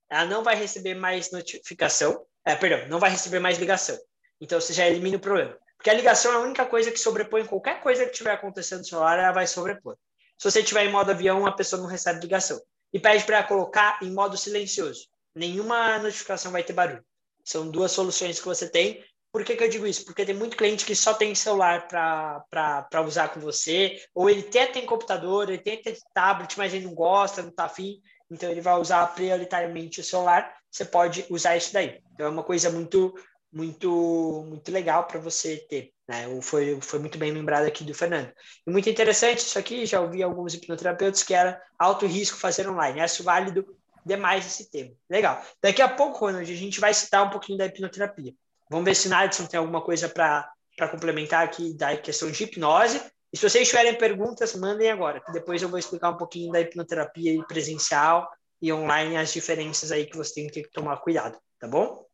Ela não vai receber mais notificação, é, perdão, não vai receber mais ligação. Então você já elimina o problema. Porque a ligação é a única coisa que sobrepõe qualquer coisa que estiver acontecendo no celular, ela vai sobrepor. Se você estiver em modo avião, a pessoa não recebe ligação. E pede para colocar em modo silencioso. Nenhuma notificação vai ter barulho. São duas soluções que você tem. Por que, que eu digo isso? Porque tem muito cliente que só tem celular para usar com você, ou ele até tem computador, ele tem tablet, mas ele não gosta, não está afim, então ele vai usar prioritariamente o celular. Você pode usar isso daí. Então é uma coisa muito muito muito legal para você ter. Né? Foi, foi muito bem lembrado aqui do Fernando. E muito interessante isso aqui, já ouvi alguns hipnoterapeutas que era alto risco fazer online. Acho válido demais esse tema. Legal. Daqui a pouco, Ronald, a gente vai citar um pouquinho da hipnoterapia. Vamos ver se Nadson tem alguma coisa para complementar aqui da questão de hipnose. E se vocês tiverem perguntas, mandem agora, que depois eu vou explicar um pouquinho da hipnoterapia presencial e online, as diferenças aí que você tem que tomar cuidado, tá bom?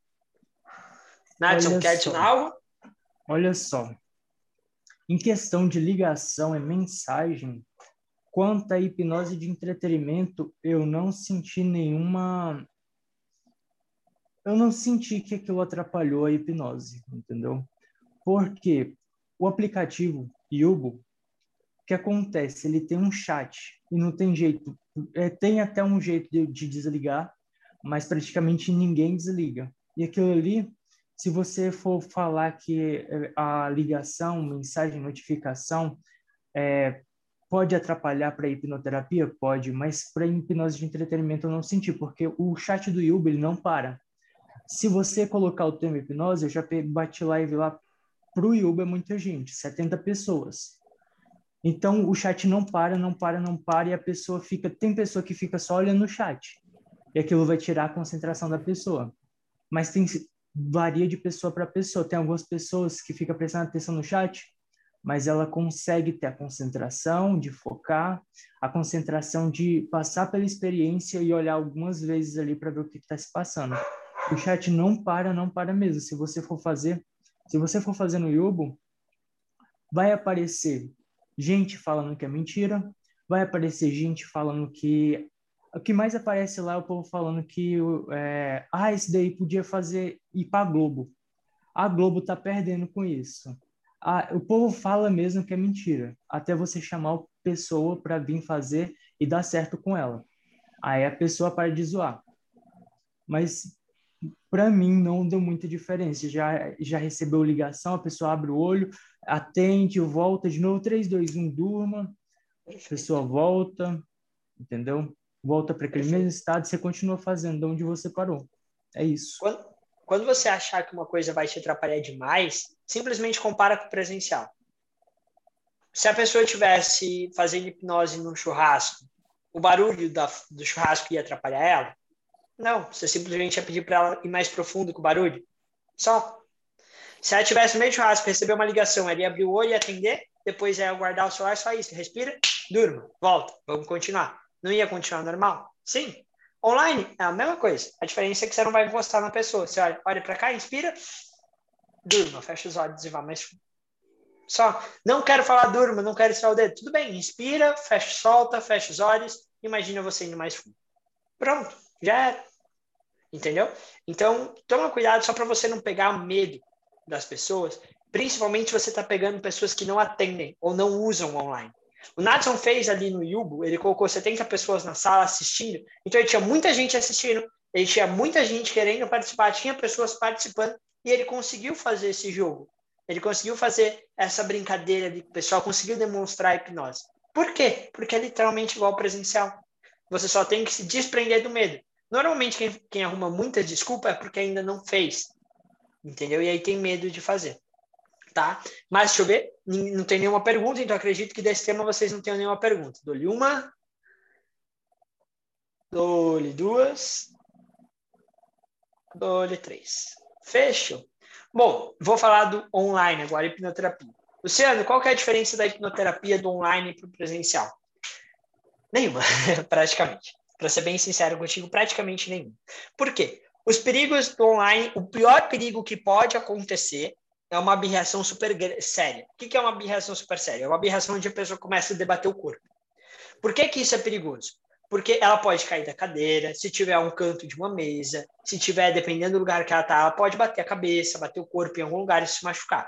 Nadson, quer adicionar algo? Olha só. Em questão de ligação e mensagem, quanto à hipnose de entretenimento, eu não senti nenhuma. Eu não senti que aquilo atrapalhou a hipnose, entendeu? Porque o aplicativo Yubo, o que acontece? Ele tem um chat e não tem jeito. É, tem até um jeito de, de desligar, mas praticamente ninguém desliga. E aquilo ali se você for falar que eh, a ligação, mensagem, notificação é, pode atrapalhar para hipnoterapia? Pode, mas para hipnose de entretenimento eu não senti, porque o chat do Yuba ele não para. Se você colocar o termo hipnose, eu já bati live lá para o Yuba é muita gente, 70 pessoas. Então o chat não para, não para, não para e a pessoa fica. Tem pessoa que fica só olhando o chat e aquilo vai tirar a concentração da pessoa. Mas tem varia de pessoa para pessoa. Tem algumas pessoas que ficam prestando atenção no chat, mas ela consegue ter a concentração de focar, a concentração de passar pela experiência e olhar algumas vezes ali para ver o que está se passando. O chat não para, não para mesmo. Se você for fazer, se você for fazer no Yubo, vai aparecer gente falando que é mentira, vai aparecer gente falando que o que mais aparece lá é o povo falando que é, ah, esse daí podia fazer ir para a Globo. A Globo tá perdendo com isso. Ah, o povo fala mesmo que é mentira, até você chamar a pessoa para vir fazer e dar certo com ela. Aí a pessoa para de zoar. Mas para mim não deu muita diferença. Já já recebeu ligação, a pessoa abre o olho, atende, volta de novo, 3, 2, 1, durma. A pessoa volta, entendeu? Volta para aquele mesmo estado, você continua fazendo de onde você parou. É isso. Quando, quando você achar que uma coisa vai te atrapalhar demais, simplesmente compara com o presencial. Se a pessoa tivesse fazendo hipnose num churrasco, o barulho da, do churrasco ia atrapalhar ela? Não, você simplesmente ia pedir para ela ir mais profundo com o barulho. Só. Se ela tivesse no meio do churrasco, receber uma ligação, ela ia abrir o olho e atender, depois ia guardar o celular, só isso. Respira, durma, volta, vamos continuar não ia continuar normal? Sim. Online é a mesma coisa. A diferença é que você não vai encostar na pessoa. Você olha, olha para cá, inspira, durma, fecha os olhos e vá mais Só, não quero falar durma, não quero estirar o dedo. Tudo bem, inspira, fecha, solta, fecha os olhos, imagina você indo mais fundo. Pronto, já era. Entendeu? Então, toma cuidado só para você não pegar medo das pessoas, principalmente você está pegando pessoas que não atendem ou não usam online. O Natson fez ali no Yubo, ele colocou 70 pessoas na sala assistindo, então ele tinha muita gente assistindo, ele tinha muita gente querendo participar, tinha pessoas participando, e ele conseguiu fazer esse jogo. Ele conseguiu fazer essa brincadeira o pessoal conseguiu demonstrar a hipnose. Por quê? Porque é literalmente igual ao presencial. Você só tem que se desprender do medo. Normalmente, quem, quem arruma muita desculpa é porque ainda não fez. Entendeu? E aí tem medo de fazer. Tá? Mas deixa eu ver. Não tem nenhuma pergunta, então acredito que desse tema vocês não tenham nenhuma pergunta. Dou-lhe uma. Dou-lhe duas. Dou-lhe três. Fecho? Bom, vou falar do online agora, hipnoterapia. Luciano, qual é a diferença da hipnoterapia do online para o presencial? Nenhuma, praticamente. Para ser bem sincero contigo, praticamente nenhuma. Por quê? Os perigos do online, o pior perigo que pode acontecer é uma abreação super séria. O que é uma abreação super séria? É uma abreação onde a pessoa começa a debater o corpo. Por que, que isso é perigoso? Porque ela pode cair da cadeira, se tiver um canto de uma mesa, se tiver, dependendo do lugar que ela está, ela pode bater a cabeça, bater o corpo em algum lugar e se machucar.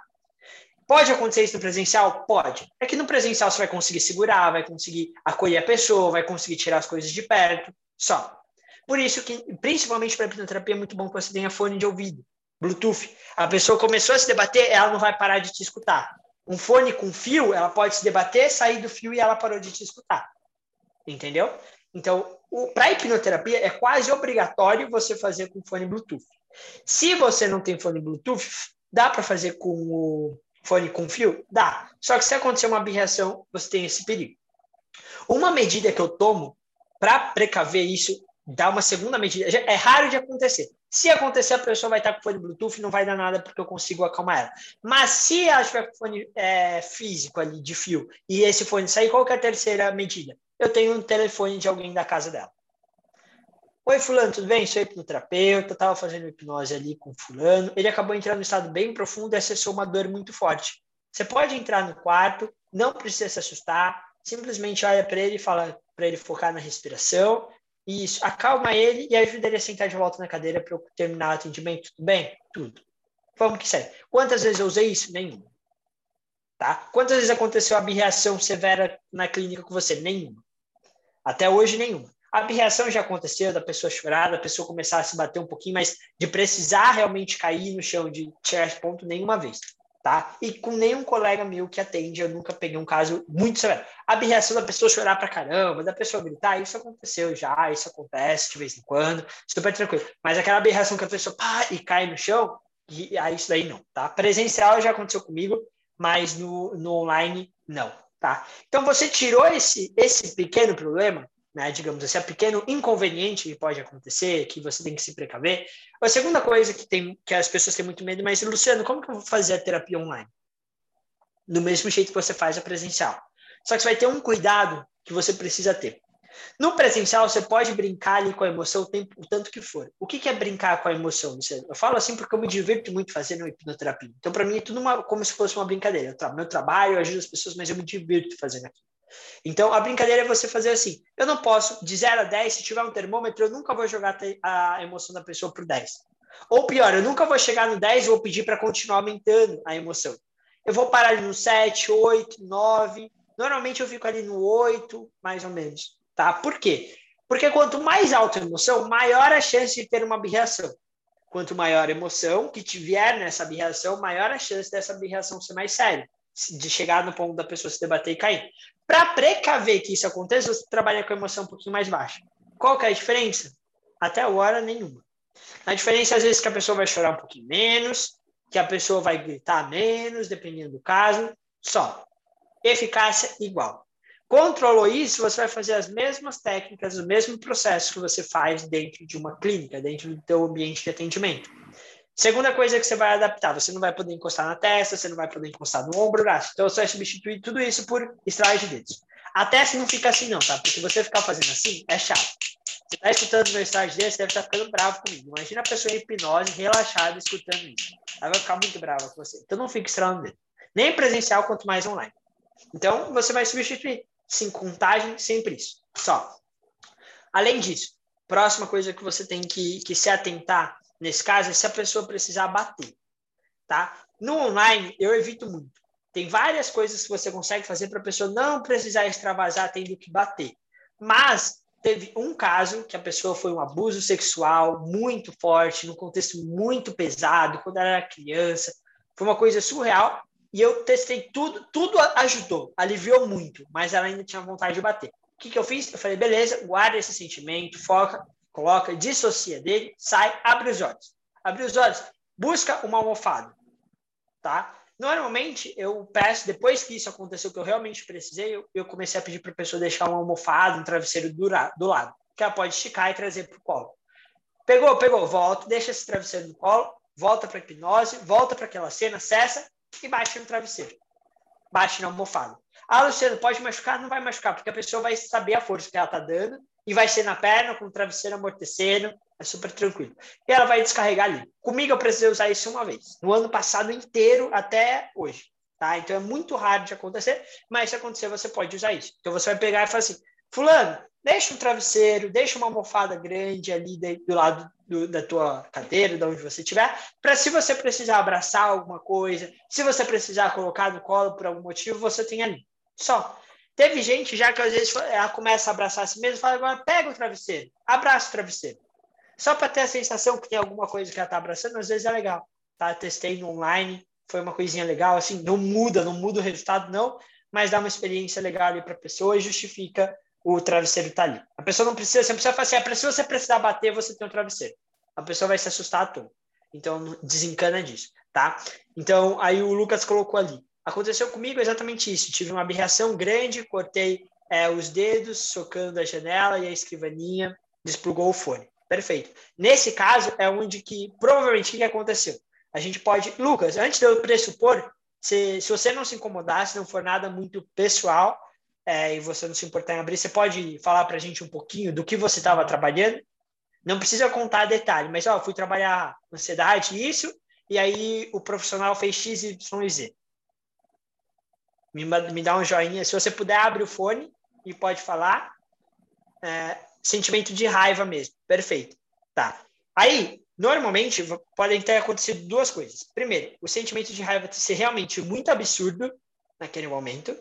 Pode acontecer isso no presencial? Pode. É que no presencial você vai conseguir segurar, vai conseguir acolher a pessoa, vai conseguir tirar as coisas de perto, só. Por isso que, principalmente para a hipnoterapia, é muito bom que você tenha fone de ouvido, Bluetooth. A pessoa começou a se debater, ela não vai parar de te escutar. Um fone com fio, ela pode se debater, sair do fio e ela parou de te escutar. Entendeu? Então, para hipnoterapia, é quase obrigatório você fazer com fone Bluetooth. Se você não tem fone Bluetooth, dá para fazer com o fone com fio? Dá. Só que se acontecer uma abreação, você tem esse perigo. Uma medida que eu tomo para precaver isso, dar uma segunda medida, é raro de acontecer. Se acontecer, a pessoa vai estar com fone Bluetooth, não vai dar nada porque eu consigo acalmar ela. Mas se ela tiver com fone é, físico ali, de fio, e esse fone sair, qual é a terceira medida? Eu tenho um telefone de alguém da casa dela. Oi, fulano, tudo bem? Sou hipnoterapeuta, estava fazendo hipnose ali com fulano. Ele acabou entrando um estado bem profundo e acessou uma dor muito forte. Você pode entrar no quarto, não precisa se assustar, simplesmente olha para ele e fala para ele focar na respiração. Isso, acalma ele e ajuda ele a sentar de volta na cadeira para eu terminar o atendimento. Tudo bem? Tudo. Vamos que segue. Quantas vezes eu usei isso? Nenhuma. Tá? Quantas vezes aconteceu a reação severa na clínica com você? Nenhuma. Até hoje, nenhuma. A reação já aconteceu, da pessoa chorar, da pessoa começar a se bater um pouquinho, mas de precisar realmente cair no chão, de tirar ponto, nenhuma vez. Tá? E com nenhum colega meu que atende, eu nunca peguei um caso muito severo. A reação da pessoa chorar pra caramba, da pessoa gritar, isso aconteceu já, isso acontece de vez em quando, super tranquilo. Mas aquela reação que a pessoa pá, e cai no chão, e, aí isso daí não, tá? Presencial já aconteceu comigo, mas no, no online, não, tá? Então, você tirou esse, esse pequeno problema, né, digamos assim, a pequeno inconveniente que pode acontecer, que você tem que se precaver. A segunda coisa que, tem, que as pessoas têm muito medo, mas, Luciano, como que eu vou fazer a terapia online? Do mesmo jeito que você faz a presencial. Só que você vai ter um cuidado que você precisa ter. No presencial, você pode brincar ali com a emoção o, tempo, o tanto que for. O que, que é brincar com a emoção? Eu falo assim porque eu me divirto muito fazendo hipnoterapia. Então, para mim, é tudo uma, como se fosse uma brincadeira. Eu, meu trabalho, eu ajudo as pessoas, mas eu me divirto fazendo aquilo. Então, a brincadeira é você fazer assim: eu não posso, de 0 a 10, se tiver um termômetro, eu nunca vou jogar a emoção da pessoa por 10. Ou pior, eu nunca vou chegar no 10 e vou pedir para continuar aumentando a emoção. Eu vou parar ali no 7, 8, 9. Normalmente eu fico ali no 8, mais ou menos. Tá? Por quê? Porque quanto mais alta a emoção, maior a chance de ter uma abreação. Quanto maior a emoção que tiver nessa abreação, maior a chance dessa abreação ser mais séria de chegar no ponto da pessoa se debater e cair. Para precaver que isso aconteça, você trabalha com a emoção um pouquinho mais baixa. Qual que é a diferença? Até agora, nenhuma. A diferença, às vezes, que a pessoa vai chorar um pouquinho menos, que a pessoa vai gritar menos, dependendo do caso, só. Eficácia igual. Controlou isso, você vai fazer as mesmas técnicas, o mesmo processo que você faz dentro de uma clínica, dentro do teu ambiente de atendimento. Segunda coisa que você vai adaptar, você não vai poder encostar na testa, você não vai poder encostar no ombro, braço. Então você vai substituir tudo isso por estralar de dedos. A testa não fica assim não, tá? Porque se você ficar fazendo assim, é chato. Você está escutando meu estralar de dedos, você deve estar ficando bravo comigo. Imagina a pessoa em hipnose, relaxada, escutando isso. Ela vai ficar muito brava com você. Então não fique estralando dedo. Nem presencial, quanto mais online. Então você vai substituir. Sem contagem, sempre isso. Só. Além disso, Próxima coisa que você tem que, que se atentar nesse caso é se a pessoa precisar bater, tá? No online, eu evito muito. Tem várias coisas que você consegue fazer para a pessoa não precisar extravasar tendo que bater. Mas teve um caso que a pessoa foi um abuso sexual muito forte, num contexto muito pesado, quando ela era criança. Foi uma coisa surreal. E eu testei tudo, tudo ajudou, aliviou muito, mas ela ainda tinha vontade de bater. O que, que eu fiz? Eu falei, beleza, guarda esse sentimento, foca, coloca, dissocia dele, sai, abre os olhos. Abre os olhos, busca uma almofada, tá? Normalmente, eu peço, depois que isso aconteceu, que eu realmente precisei, eu, eu comecei a pedir para a pessoa deixar uma almofada, um travesseiro do, do lado, que ela pode esticar e trazer para o colo. Pegou, pegou, volta, deixa esse travesseiro no colo, volta para a hipnose, volta para aquela cena, cessa e baixa no travesseiro. Baixa na almofada. Ah, Luciano, pode machucar? Não vai machucar, porque a pessoa vai saber a força que ela está dando e vai ser na perna, com o travesseiro amortecendo, é super tranquilo. E ela vai descarregar ali. Comigo eu precisei usar isso uma vez, no ano passado inteiro até hoje. Tá? Então é muito raro de acontecer, mas se acontecer, você pode usar isso. Então você vai pegar e falar assim: Fulano, deixa um travesseiro, deixa uma almofada grande ali do lado do, da tua cadeira, de onde você estiver, para se você precisar abraçar alguma coisa, se você precisar colocar no colo por algum motivo, você tem ali. Só. Teve gente já que às vezes ela começa a abraçar a si mesma e fala: agora pega o travesseiro, abraça o travesseiro. Só para ter a sensação que tem alguma coisa que ela está abraçando, às vezes é legal. Tá? Testei no online, foi uma coisinha legal, assim, não muda, não muda o resultado, não, mas dá uma experiência legal ali para a pessoa e justifica o travesseiro estar tá ali. A pessoa não precisa, você não precisa fazer, assim, se você precisar bater, você tem um travesseiro. A pessoa vai se assustar à toa. Então, desencana disso, tá? Então, aí o Lucas colocou ali. Aconteceu comigo exatamente isso. Tive uma aberração grande, cortei é, os dedos, socando a janela e a escrivaninha desplugou o fone. Perfeito. Nesse caso, é onde que, provavelmente, o que aconteceu? A gente pode... Lucas, antes de eu pressupor, se, se você não se incomodar, se não for nada muito pessoal, é, e você não se importar em abrir, você pode falar para a gente um pouquinho do que você estava trabalhando? Não precisa contar detalhe, mas ó, fui trabalhar ansiedade, isso, e aí o profissional fez X, Y Z. Me, me dá um joinha. Se você puder, abre o fone e pode falar. É, sentimento de raiva mesmo. Perfeito. Tá. Aí, normalmente, podem ter acontecido duas coisas. Primeiro, o sentimento de raiva ser realmente muito absurdo naquele momento,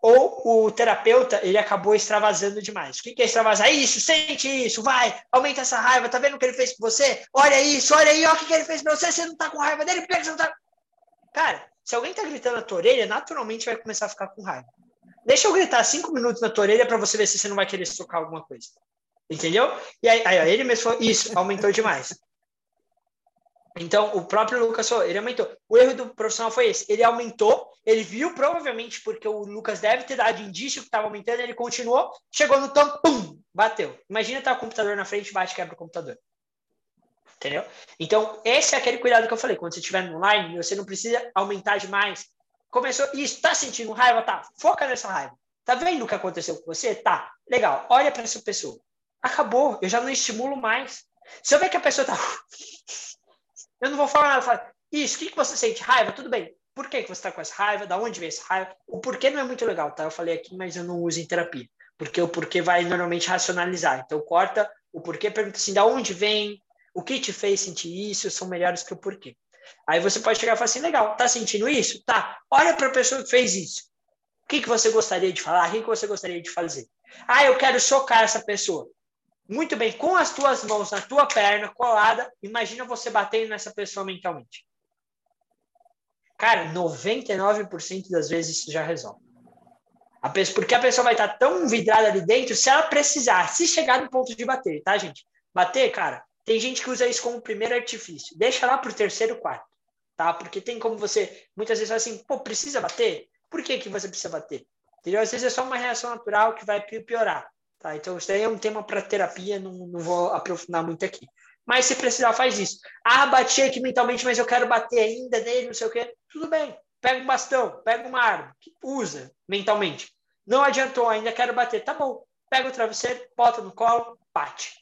ou o terapeuta ele acabou extravasando demais. O que é extravasar? Isso, sente isso, vai, aumenta essa raiva, tá vendo o que ele fez com você? Olha isso, olha aí, olha o que ele fez com você, você não tá com raiva dele, por que você não tá... Cara, se alguém tá gritando na tua orelha, naturalmente vai começar a ficar com raiva. Deixa eu gritar cinco minutos na tua orelha para você ver se você não vai querer se tocar alguma coisa. Entendeu? E aí, aí ele mesmo falou, isso, aumentou demais. Então, o próprio Lucas falou, ele aumentou. O erro do profissional foi esse. Ele aumentou, ele viu provavelmente porque o Lucas deve ter dado indício que estava aumentando, ele continuou, chegou no tom, pum, bateu. Imagina estar tá o computador na frente, bate quebra o computador. Entendeu? Então, esse é aquele cuidado que eu falei. Quando você estiver online, você não precisa aumentar demais. Começou, isso, tá sentindo raiva? Tá, foca nessa raiva. Tá vendo o que aconteceu com você? Tá, legal. Olha para essa pessoa acabou, eu já não estimulo mais. Se eu ver que a pessoa tá. Eu não vou falar nada, falar, isso, o que, que você sente? Raiva? Tudo bem. Por que, que você está com essa raiva? Da onde vem essa raiva? O porquê não é muito legal, tá? Eu falei aqui, mas eu não uso em terapia. Porque o porquê vai normalmente racionalizar. Então, corta o porquê, pergunta assim, da onde vem? O que te fez sentir isso? São melhores que o porquê. Aí você pode chegar e falar assim, legal, tá sentindo isso? Tá. Olha para a pessoa que fez isso. O que, que você gostaria de falar? O que, que você gostaria de fazer? Ah, eu quero chocar essa pessoa. Muito bem, com as tuas mãos na tua perna colada, imagina você batendo nessa pessoa mentalmente. Cara, 99% das vezes isso já resolve. A pessoa, porque a pessoa vai estar tão vidrada ali dentro, se ela precisar, se chegar no ponto de bater, tá, gente? Bater, cara, tem gente que usa isso como primeiro artifício. Deixa lá pro terceiro, quarto, tá? Porque tem como você, muitas vezes, assim, pô, precisa bater? Por que, que você precisa bater? Entendeu? Às vezes é só uma reação natural que vai piorar. Tá? Então, isso daí é um tema para terapia, não, não vou aprofundar muito aqui. Mas se precisar, faz isso. Ah, bati aqui mentalmente, mas eu quero bater ainda nele, não sei o quê. Tudo bem. Pega um bastão, pega uma arma, usa mentalmente. Não adiantou, ainda quero bater. Tá bom. Pega o travesseiro, bota no colo, bate.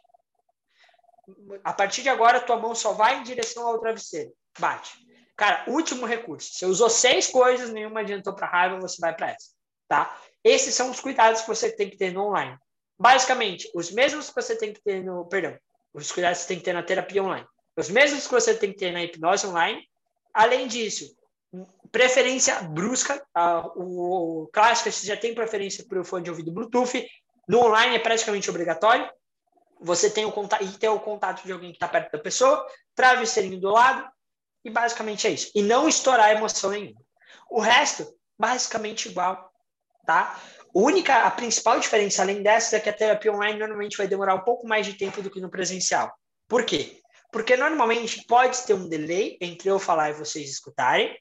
A partir de agora, tua mão só vai em direção ao travesseiro. Bate. Cara, último recurso. Você usou seis coisas, nenhuma adiantou para raiva, você vai para essa. Tá? Esses são os cuidados que você tem que ter no online. Basicamente, os mesmos que você tem que ter no. Perdão, os cuidados que você tem que ter na terapia online. Os mesmos que você tem que ter na hipnose online. Além disso, preferência brusca. o, o clássico, você já tem preferência para o fone de ouvido Bluetooth. No online é praticamente obrigatório. Você tem o contato e ter o contato de alguém que está perto da pessoa, travesseirinho do lado, e basicamente é isso. E não estourar emoção nenhuma. O resto, basicamente igual, tá? A única, a principal diferença, além dessa, é que a terapia online normalmente vai demorar um pouco mais de tempo do que no presencial. Por quê? Porque normalmente pode ter um delay entre eu falar e vocês escutarem,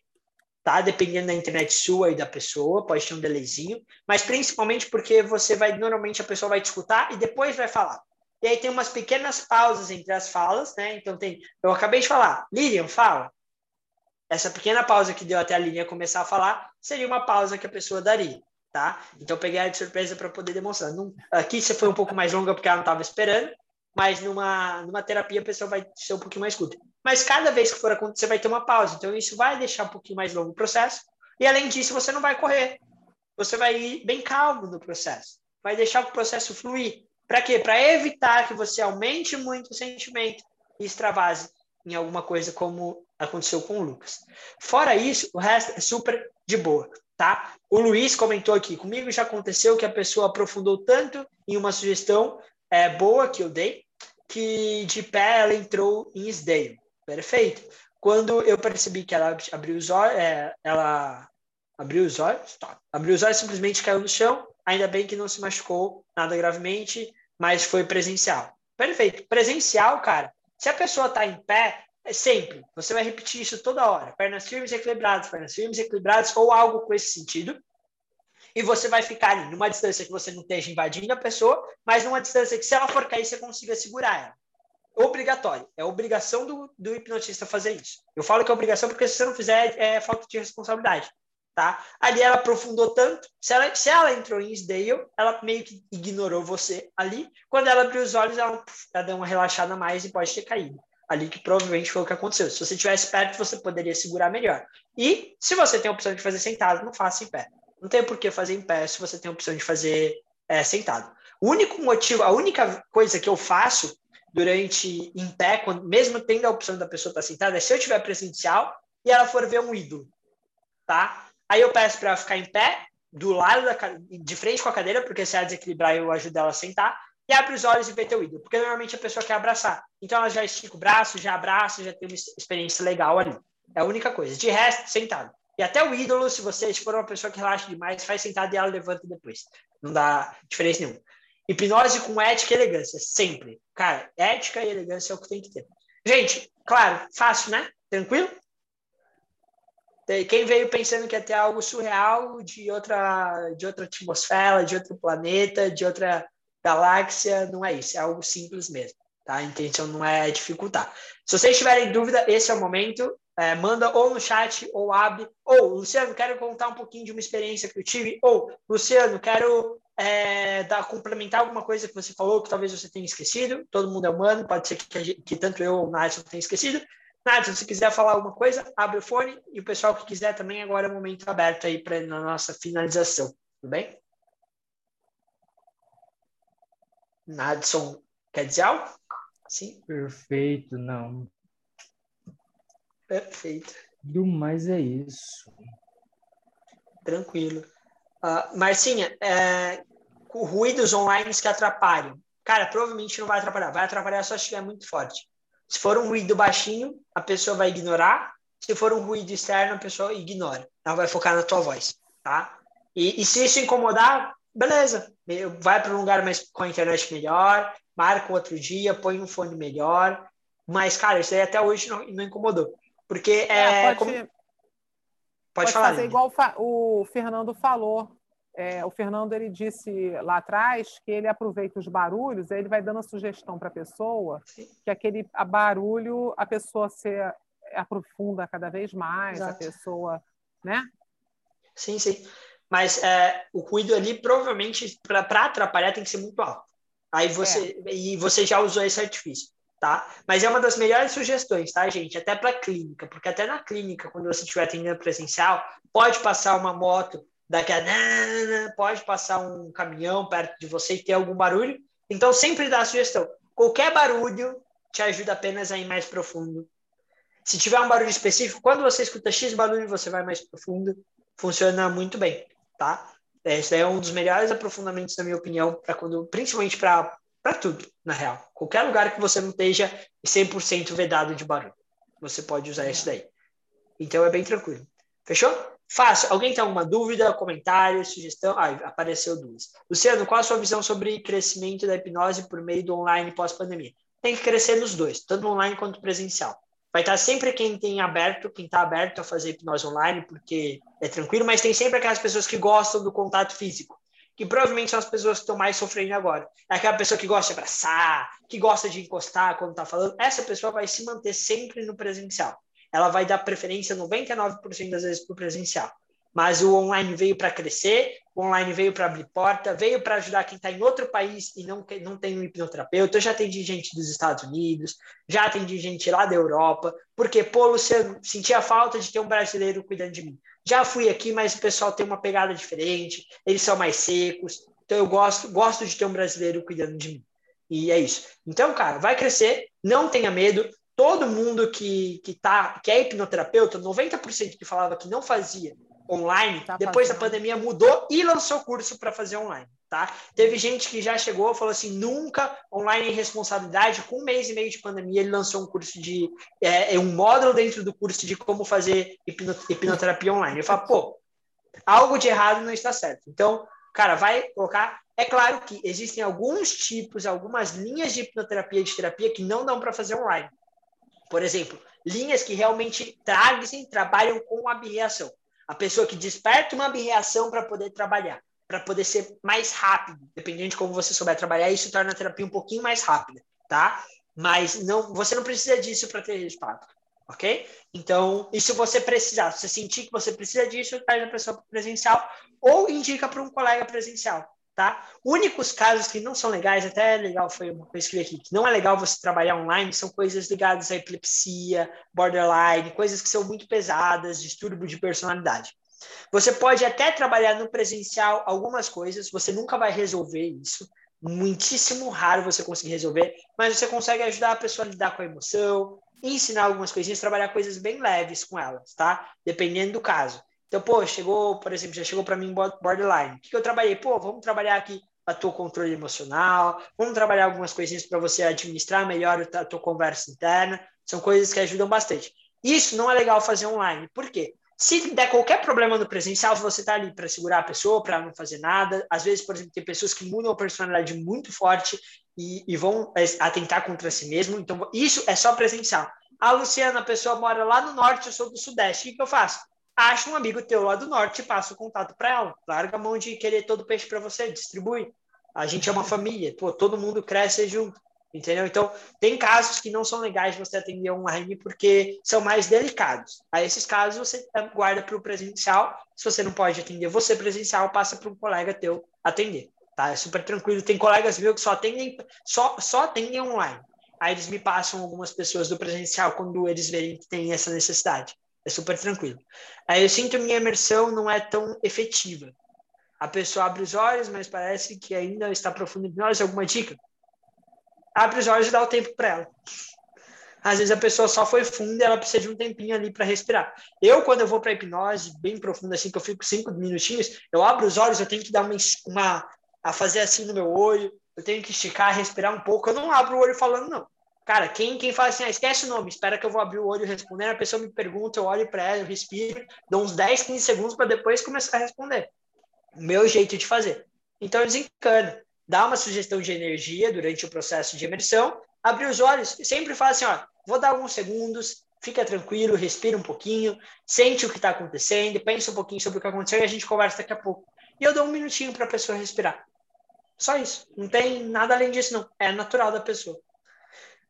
tá? Dependendo da internet sua e da pessoa, pode ter um delayzinho, mas principalmente porque você vai, normalmente a pessoa vai te escutar e depois vai falar. E aí tem umas pequenas pausas entre as falas, né? Então tem, eu acabei de falar, Lilian, fala. Essa pequena pausa que deu até a Lilian começar a falar seria uma pausa que a pessoa daria, tá? Então peguei ela de surpresa para poder demonstrar. Aqui você foi um pouco mais longa porque ela não estava esperando, mas numa, numa terapia a pessoa vai ser um pouquinho mais curta. Mas cada vez que for acontecer, vai ter uma pausa. Então, isso vai deixar um pouquinho mais longo o processo. E, além disso, você não vai correr. Você vai ir bem calmo no processo. Vai deixar o processo fluir. Para quê? Para evitar que você aumente muito o sentimento e extravase em alguma coisa como aconteceu com o Lucas. Fora isso, o resto é super de boa, tá? O Luiz comentou aqui, comigo já aconteceu que a pessoa aprofundou tanto em uma sugestão é, boa que eu dei, que de pé ela entrou em esdeio. Perfeito. Quando eu percebi que ela abriu os olhos, é, ela abriu os olhos, tá. abriu os olhos simplesmente caiu no chão. Ainda bem que não se machucou nada gravemente, mas foi presencial. Perfeito. Presencial, cara. Se a pessoa está em pé, é sempre. Você vai repetir isso toda hora. Pernas firmes equilibradas, pernas firmes equilibradas, ou algo com esse sentido. E você vai ficar ali numa distância que você não esteja invadindo a pessoa, mas numa distância que, se ela for cair, você consiga segurar ela obrigatório. É obrigação do, do hipnotista fazer isso. Eu falo que é obrigação porque se você não fizer, é falta de responsabilidade. Tá? Ali ela aprofundou tanto. Se ela, se ela entrou em Sdale, ela meio que ignorou você ali. Quando ela abriu os olhos, ela, ela deu uma relaxada a mais e pode ter caído. Ali que provavelmente foi o que aconteceu. Se você estivesse perto, você poderia segurar melhor. E se você tem a opção de fazer sentado, não faça em pé. Não tem por que fazer em pé se você tem a opção de fazer é, sentado. O único motivo, a única coisa que eu faço durante em pé, quando, mesmo tendo a opção da pessoa estar sentada, é se eu tiver presencial e ela for ver um ídolo, tá? Aí eu peço para ela ficar em pé, do lado da de frente com a cadeira, porque se ela desequilibrar eu ajudo ela a sentar, e abre os olhos e vê teu ídolo, porque normalmente a pessoa quer abraçar. Então ela já estica o braço, já abraça, já tem uma experiência legal ali. É a única coisa. De resto, sentado. E até o ídolo, se você for uma pessoa que relaxa demais, faz sentado e ela levanta depois. Não dá diferença nenhuma. Hipnose com ética e elegância, sempre. Cara, ética e elegância é o que tem que ter. Gente, claro, fácil, né? Tranquilo? Quem veio pensando que ia ter algo surreal de outra, de outra atmosfera, de outro planeta, de outra galáxia, não é isso. É algo simples mesmo. Tá? A intenção não é dificultar. Se vocês tiverem dúvida, esse é o momento. É, manda ou no chat ou abre. Ou, Luciano, quero contar um pouquinho de uma experiência que eu tive. Ou, Luciano, quero é, dar, complementar alguma coisa que você falou que talvez você tenha esquecido. Todo mundo é humano, pode ser que, que tanto eu ou o Nadson tenha esquecido. Nadson, se quiser falar alguma coisa, abre o fone e o pessoal que quiser também, agora é o momento aberto aí para na nossa finalização. Tudo bem? Nadson, quer dizer algo? Sim. Perfeito, não. Perfeito. Do mais é isso. Tranquilo. Uh, Marcinha, é, ruídos online que atrapalham. Cara, provavelmente não vai atrapalhar. Vai atrapalhar só se estiver muito forte. Se for um ruído baixinho, a pessoa vai ignorar. Se for um ruído externo, a pessoa ignora. Ela vai focar na tua voz, tá? E, e se isso incomodar, beleza. Vai para um lugar mais com a internet melhor, marca um outro dia, põe um fone melhor. Mas, cara, isso aí até hoje não, não incomodou. Porque é. é pode, como... pode, pode falar. fazer igual o Fernando falou. É, o Fernando ele disse lá atrás que ele aproveita os barulhos, aí ele vai dando a sugestão para a pessoa Sim. que aquele a barulho a pessoa se aprofunda cada vez mais, Exato. a pessoa, né? Sim, sim. Mas é, o ruído ali provavelmente para atrapalhar tem que ser muito alto. Aí você é. e você já usou esse artifício tá? Mas é uma das melhores sugestões, tá, gente? Até para clínica, porque até na clínica, quando você estiver atendendo presencial, pode passar uma moto daqui a pode passar um caminhão perto de você e ter algum barulho. Então sempre dá a sugestão. Qualquer barulho te ajuda apenas a ir mais profundo. Se tiver um barulho específico, quando você escuta X barulho, você vai mais profundo. Funciona muito bem, tá? Esse é um dos melhores aprofundamentos, na minha opinião, para quando, principalmente para tudo, na real. Qualquer lugar que você não esteja 100% vedado de barulho, você pode usar esse daí. Então é bem tranquilo. Fechou? Fácil. Alguém tem alguma dúvida, comentário, sugestão? Ah, apareceu duas. Luciano, qual a sua visão sobre crescimento da hipnose por meio do online pós-pandemia? Tem que crescer nos dois, tanto online quanto presencial. Vai estar sempre quem tem aberto, quem está aberto a fazer hipnose online, porque é tranquilo, mas tem sempre aquelas pessoas que gostam do contato físico, que provavelmente são as pessoas que estão mais sofrendo agora. É aquela pessoa que gosta de abraçar, que gosta de encostar quando está falando. Essa pessoa vai se manter sempre no presencial ela vai dar preferência 99% das vezes para o presencial. Mas o online veio para crescer, o online veio para abrir porta, veio para ajudar quem está em outro país e não, não tem um hipnoterapeuta. Eu já atendi gente dos Estados Unidos, já atendi gente lá da Europa, porque, pô, Luciano, sentia falta de ter um brasileiro cuidando de mim. Já fui aqui, mas o pessoal tem uma pegada diferente, eles são mais secos, então eu gosto, gosto de ter um brasileiro cuidando de mim. E é isso. Então, cara, vai crescer, não tenha medo, todo mundo que, que, tá, que é hipnoterapeuta, 90% que falava que não fazia online, tá depois da pandemia mudou e lançou curso para fazer online. Tá? Teve gente que já chegou e falou assim: nunca online em responsabilidade, com um mês e meio de pandemia, ele lançou um curso de. É, é um módulo dentro do curso de como fazer hipnoterapia online. Eu falo, pô, algo de errado não está certo. Então, cara, vai colocar. É claro que existem alguns tipos, algumas linhas de hipnoterapia de terapia que não dão para fazer online. Por exemplo, linhas que realmente trazem, trabalham com abreação. A pessoa que desperta uma abreação para poder trabalhar, para poder ser mais rápido, dependendo de como você souber trabalhar, isso torna a terapia um pouquinho mais rápida, tá? Mas não, você não precisa disso para ter resultado, ok? Então, e se você precisar, se você sentir que você precisa disso, traz a pessoa presencial ou indica para um colega presencial tá? Únicos casos que não são legais, até é legal, foi uma coisa que eu aqui, que não é legal você trabalhar online, são coisas ligadas à epilepsia, borderline, coisas que são muito pesadas, distúrbio de personalidade. Você pode até trabalhar no presencial algumas coisas, você nunca vai resolver isso, muitíssimo raro você conseguir resolver, mas você consegue ajudar a pessoa a lidar com a emoção, ensinar algumas coisinhas, trabalhar coisas bem leves com elas, tá? Dependendo do caso. Então, pô, chegou, por exemplo, já chegou para mim borderline. O que, que eu trabalhei? Pô, vamos trabalhar aqui a tua controle emocional, vamos trabalhar algumas coisinhas para você administrar melhor a tua conversa interna. São coisas que ajudam bastante. Isso não é legal fazer online. Por quê? Se der qualquer problema no presencial, você está ali para segurar a pessoa, para não fazer nada. Às vezes, por exemplo, tem pessoas que mudam a personalidade muito forte e, e vão é, atentar contra si mesmo. Então, isso é só presencial. A Luciana, a pessoa mora lá no norte, eu sou do sudeste. O que, que eu faço? Acha um amigo teu lá do norte e passa o contato para ela. Larga a mão de querer todo peixe para você, distribui. A gente é uma família, pô, todo mundo cresce junto, entendeu? Então, tem casos que não são legais você atender online porque são mais delicados. A esses casos você guarda para o presencial. Se você não pode atender você presencial, passa para um colega teu atender. Tá? É super tranquilo. Tem colegas meus que só atendem, só, só atendem online. Aí eles me passam algumas pessoas do presencial quando eles verem que tem essa necessidade. É super tranquilo. Aí eu sinto minha imersão não é tão efetiva. A pessoa abre os olhos, mas parece que ainda está profundo em hipnose. Alguma dica? Abre os olhos e dá o tempo para ela. Às vezes a pessoa só foi funda e ela precisa de um tempinho ali para respirar. Eu, quando eu vou para hipnose bem profunda, assim, que eu fico cinco minutinhos, eu abro os olhos, eu tenho que dar uma, uma a fazer assim no meu olho, eu tenho que esticar, respirar um pouco. Eu não abro o olho falando, não. Cara, quem, quem fala assim, ah, esquece o nome, espera que eu vou abrir o olho e responder, a pessoa me pergunta, eu olho para ela, eu respiro, dou uns 10, 15 segundos para depois começar a responder. Meu jeito de fazer. Então, eu desencano. Dá uma sugestão de energia durante o processo de imersão, abre os olhos, sempre fala assim, ó, vou dar alguns segundos, fica tranquilo, respira um pouquinho, sente o que está acontecendo, pensa um pouquinho sobre o que aconteceu e a gente conversa daqui a pouco. E eu dou um minutinho para a pessoa respirar. Só isso. Não tem nada além disso, não. É natural da pessoa.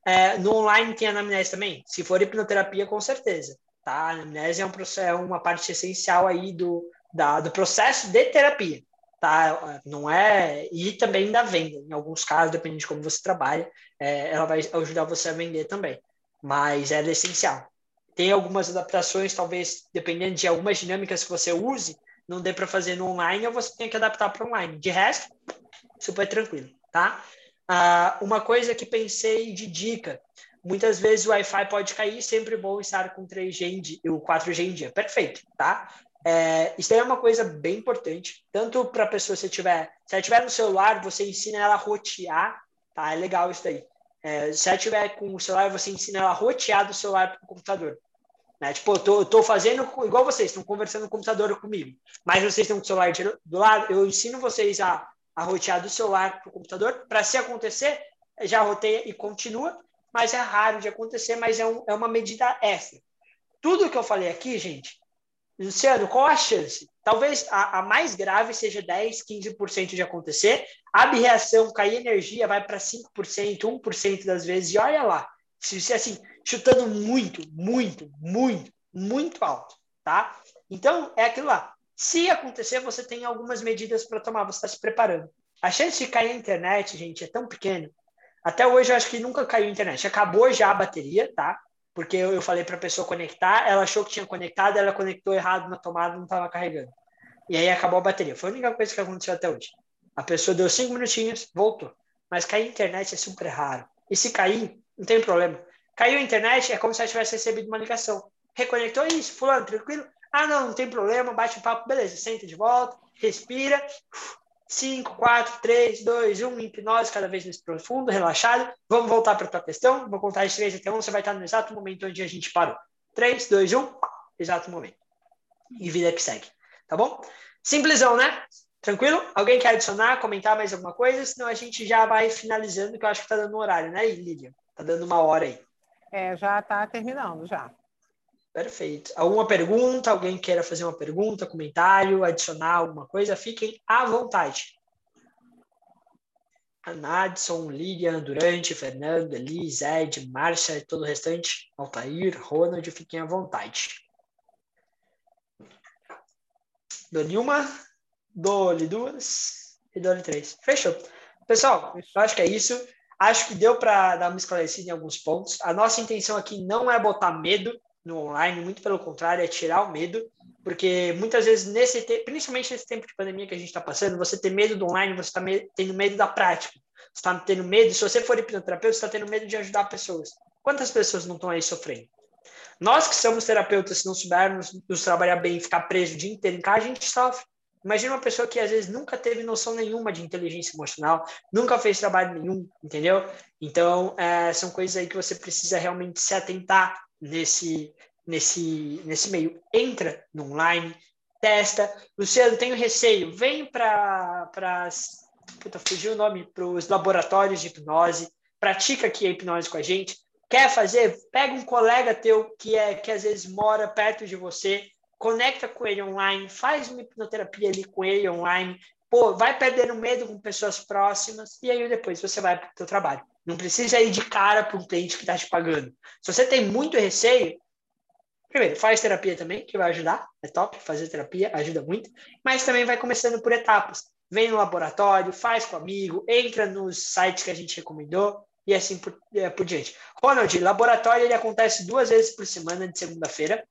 É, no online tem anamnese também? Se for hipnoterapia, com certeza. Tá? A anamnese é, um é uma parte essencial aí do, da, do processo de terapia. Tá? Não é... E também da venda. Em alguns casos, dependendo de como você trabalha, é, ela vai ajudar você a vender também. Mas é essencial. Tem algumas adaptações, talvez, dependendo de algumas dinâmicas que você use, não dê para fazer no online ou você tem que adaptar para online. De resto, super tranquilo, tá? Ah, uma coisa que pensei de dica, muitas vezes o Wi-Fi pode cair, sempre bom estar com 3G em o 4G em dia. Perfeito, tá? É, isso aí é uma coisa bem importante, tanto para a pessoa, se tiver, se ela tiver no celular, você ensina ela a rotear, tá? É legal isso daí. É, se ela tiver com o celular, você ensina ela a rotear do celular para o computador. Né? Tipo, eu tô, eu tô fazendo igual vocês, estão conversando no computador comigo, mas vocês estão com o celular do lado, eu ensino vocês a, a rotear do celular para o computador, para se acontecer, já roteia e continua, mas é raro de acontecer, mas é, um, é uma medida extra. Tudo que eu falei aqui, gente, Luciano, qual a chance? Talvez a, a mais grave seja 10, 15% de acontecer. A reação, cair energia, vai para 5%, 1% das vezes, e olha lá. Se você assim, chutando muito, muito, muito, muito alto, tá? Então, é aquilo lá. Se acontecer, você tem algumas medidas para tomar, você está se preparando. A chance de cair a internet, gente, é tão pequena. Até hoje, eu acho que nunca caiu a internet. Acabou já a bateria, tá? porque eu, falei para a pessoa conectar, ela achou que tinha conectado, ela conectou errado na tomada, não estava carregando. E aí acabou a bateria. Foi a única coisa que aconteceu até hoje. A pessoa deu cinco minutinhos, voltou. Mas cair a internet é super raro. E se cair, não tem problema. Caiu a internet, é como se ela tivesse recebido uma ligação. Reconectou isso, fulano, tranquilo? Ah, não, não tem problema, bate o papo, beleza, senta de volta, respira, 5, 4, 3, 2, 1, hipnose cada vez mais profundo, relaxado. Vamos voltar para a tua questão. Vou contar de 3 até 1, você vai estar no exato momento onde a gente parou. 3, 2, 1, exato momento. E vida que segue. Tá bom? Simplesão, né? Tranquilo? Alguém quer adicionar, comentar mais alguma coisa? Senão a gente já vai finalizando, que eu acho que está dando um horário, né, Lívia? Está dando uma hora aí. É, já está terminando, já. Perfeito. Alguma pergunta? Alguém queira fazer uma pergunta, comentário, adicionar alguma coisa? Fiquem à vontade. Anadson, Lilian, Durante, Fernando, Elis, Ed, Márcia e todo o restante, Altair, Ronald, fiquem à vontade. Dou-lhe uma, dou-lhe duas e dou-lhe três. Fechou. Pessoal, eu acho que é isso. Acho que deu para dar uma esclarecida em alguns pontos. A nossa intenção aqui não é botar medo, no online, muito pelo contrário, é tirar o medo, porque muitas vezes, nesse principalmente nesse tempo de pandemia que a gente está passando, você tem medo do online, você está me tendo medo da prática, você está tendo medo, se você for hipnoterapeuta, você está tendo medo de ajudar pessoas. Quantas pessoas não estão aí sofrendo? Nós que somos terapeutas, se não soubermos nos trabalhar bem e ficar preso o dia inteiro em casa, a gente sofre. Imagina uma pessoa que às vezes nunca teve noção nenhuma de inteligência emocional, nunca fez trabalho nenhum, entendeu? Então, é, são coisas aí que você precisa realmente se atentar nesse, nesse, nesse meio. Entra no online, testa. Luciano, tenho receio. Vem para. Puta, fugiu o nome. Para os laboratórios de hipnose. Pratica aqui a hipnose com a gente. Quer fazer? Pega um colega teu que é que às vezes mora perto de você, conecta com ele online, faz uma hipnoterapia ali com ele online, pô, vai perdendo medo com pessoas próximas e aí depois você vai para o teu trabalho. Não precisa ir de cara para um cliente que está te pagando. Se você tem muito receio, primeiro, faz terapia também, que vai ajudar. É top, fazer terapia ajuda muito. Mas também vai começando por etapas. Vem no laboratório, faz com amigo, entra nos sites que a gente recomendou e assim por, é, por diante. Ronald, laboratório ele acontece duas vezes por semana, de segunda-feira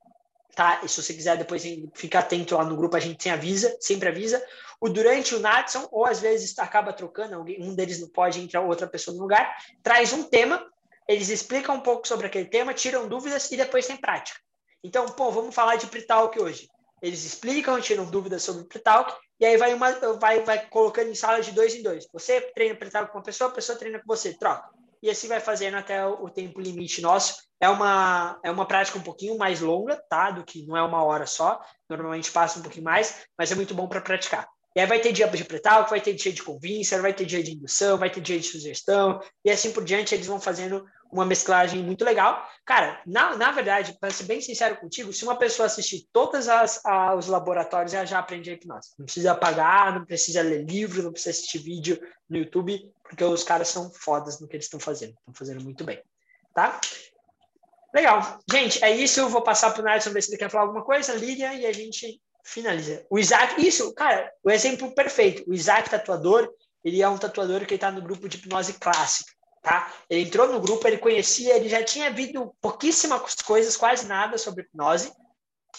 tá? E se você quiser depois ficar atento lá no grupo, a gente tem avisa, sempre avisa. O durante o Natson, ou às vezes acaba trocando, alguém, um deles não pode entrar outra pessoa no lugar, traz um tema, eles explicam um pouco sobre aquele tema, tiram dúvidas e depois tem prática. Então, pô, vamos falar de Pritalk hoje. Eles explicam, tiram dúvidas sobre Pritalk, e aí vai, uma, vai, vai colocando em sala de dois em dois. Você treina Pritalk com uma pessoa, a pessoa treina com você, troca. E assim vai fazendo até o tempo limite nosso é uma, é uma prática um pouquinho mais longa, tá? Do que não é uma hora só. Normalmente passa um pouquinho mais, mas é muito bom para praticar. E aí vai ter dia de pretal, vai ter dia de convincer, vai ter dia de indução, vai ter dia de sugestão, e assim por diante eles vão fazendo uma mesclagem muito legal. Cara, na, na verdade, para ser bem sincero contigo, se uma pessoa assistir todos os laboratórios, ela já aprende a hipnose. Não precisa pagar, não precisa ler livro, não precisa assistir vídeo no YouTube, porque os caras são fodas no que eles estão fazendo. Estão fazendo muito bem, tá? Legal. Gente, é isso. Eu vou passar para o Nelson ver se ele quer falar alguma coisa, Lilian, e a gente finaliza. O Isaac, isso, cara, o exemplo perfeito. O Isaac tatuador, ele é um tatuador que está no grupo de hipnose clássica, tá? Ele entrou no grupo, ele conhecia, ele já tinha visto pouquíssimas coisas, quase nada sobre hipnose.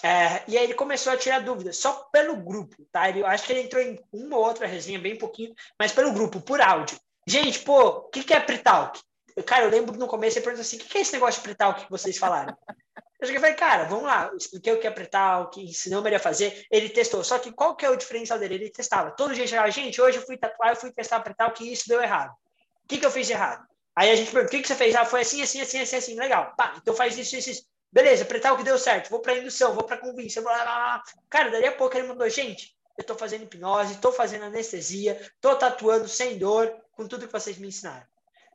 É, e aí ele começou a tirar dúvidas, só pelo grupo, tá? Ele, eu acho que ele entrou em uma ou outra resenha, bem pouquinho, mas pelo grupo, por áudio. Gente, pô, o que, que é pre-talk? Cara, eu lembro no começo ele perguntou assim: o que, que é esse negócio de pre-talk que vocês falaram? Eu falei, cara, vamos lá, eu expliquei o que é pre-talk, ensinei ele a fazer, ele testou. Só que qual que é o diferencial dele? Ele testava. Todo dia chegava, gente, hoje eu fui tatuar, eu fui testar pre-talk e isso deu errado. O que, que eu fiz de errado? Aí a gente pergunta, o que, que você fez? Ah, foi assim, assim, assim, assim, assim, legal. Pá, então faz isso, isso, isso. Beleza, pre-talk deu certo, vou para indução, vou para convívio, blá, blá, blá. Cara, daí a pouco ele mandou, gente, eu estou fazendo hipnose, estou fazendo anestesia, estou tatuando sem dor, com tudo que vocês me ensinaram.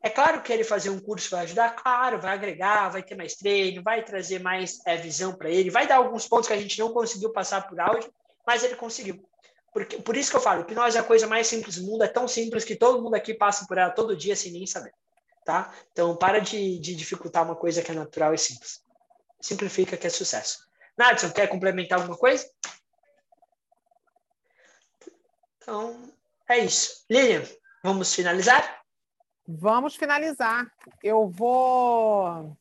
É claro que ele fazer um curso vai ajudar, claro, vai agregar, vai ter mais treino, vai trazer mais é, visão para ele, vai dar alguns pontos que a gente não conseguiu passar por áudio, mas ele conseguiu. Porque, por isso que eu falo, hipnose é a coisa mais simples do mundo, é tão simples que todo mundo aqui passa por ela todo dia sem nem saber. Tá? Então, para de, de dificultar uma coisa que é natural e simples. Simplifica que é sucesso. Nadson, quer complementar alguma coisa? Então, é isso. Lilian, vamos finalizar? Vamos finalizar. Eu vou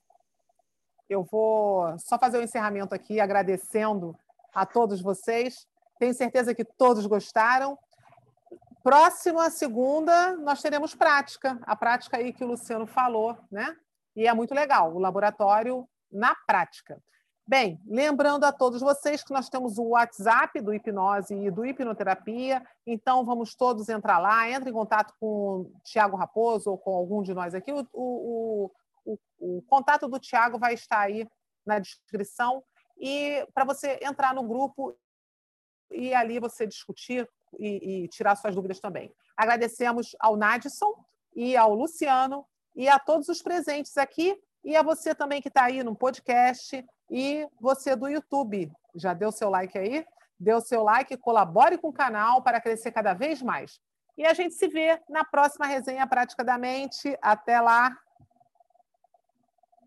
eu vou só fazer o um encerramento aqui agradecendo a todos vocês. Tenho certeza que todos gostaram. Próxima segunda nós teremos prática, a prática aí que o Luciano falou, né? E é muito legal, o laboratório na prática. Bem, lembrando a todos vocês que nós temos o WhatsApp do Hipnose e do Hipnoterapia, então vamos todos entrar lá, entre em contato com o Tiago Raposo ou com algum de nós aqui. O, o, o, o contato do Tiago vai estar aí na descrição. E para você entrar no grupo e ali você discutir e, e tirar suas dúvidas também. Agradecemos ao Nadson e ao Luciano e a todos os presentes aqui. E a você também que está aí no podcast e você do YouTube, já deu seu like aí? Deu seu like, colabore com o canal para crescer cada vez mais. E a gente se vê na próxima resenha Prática da Mente. Até lá!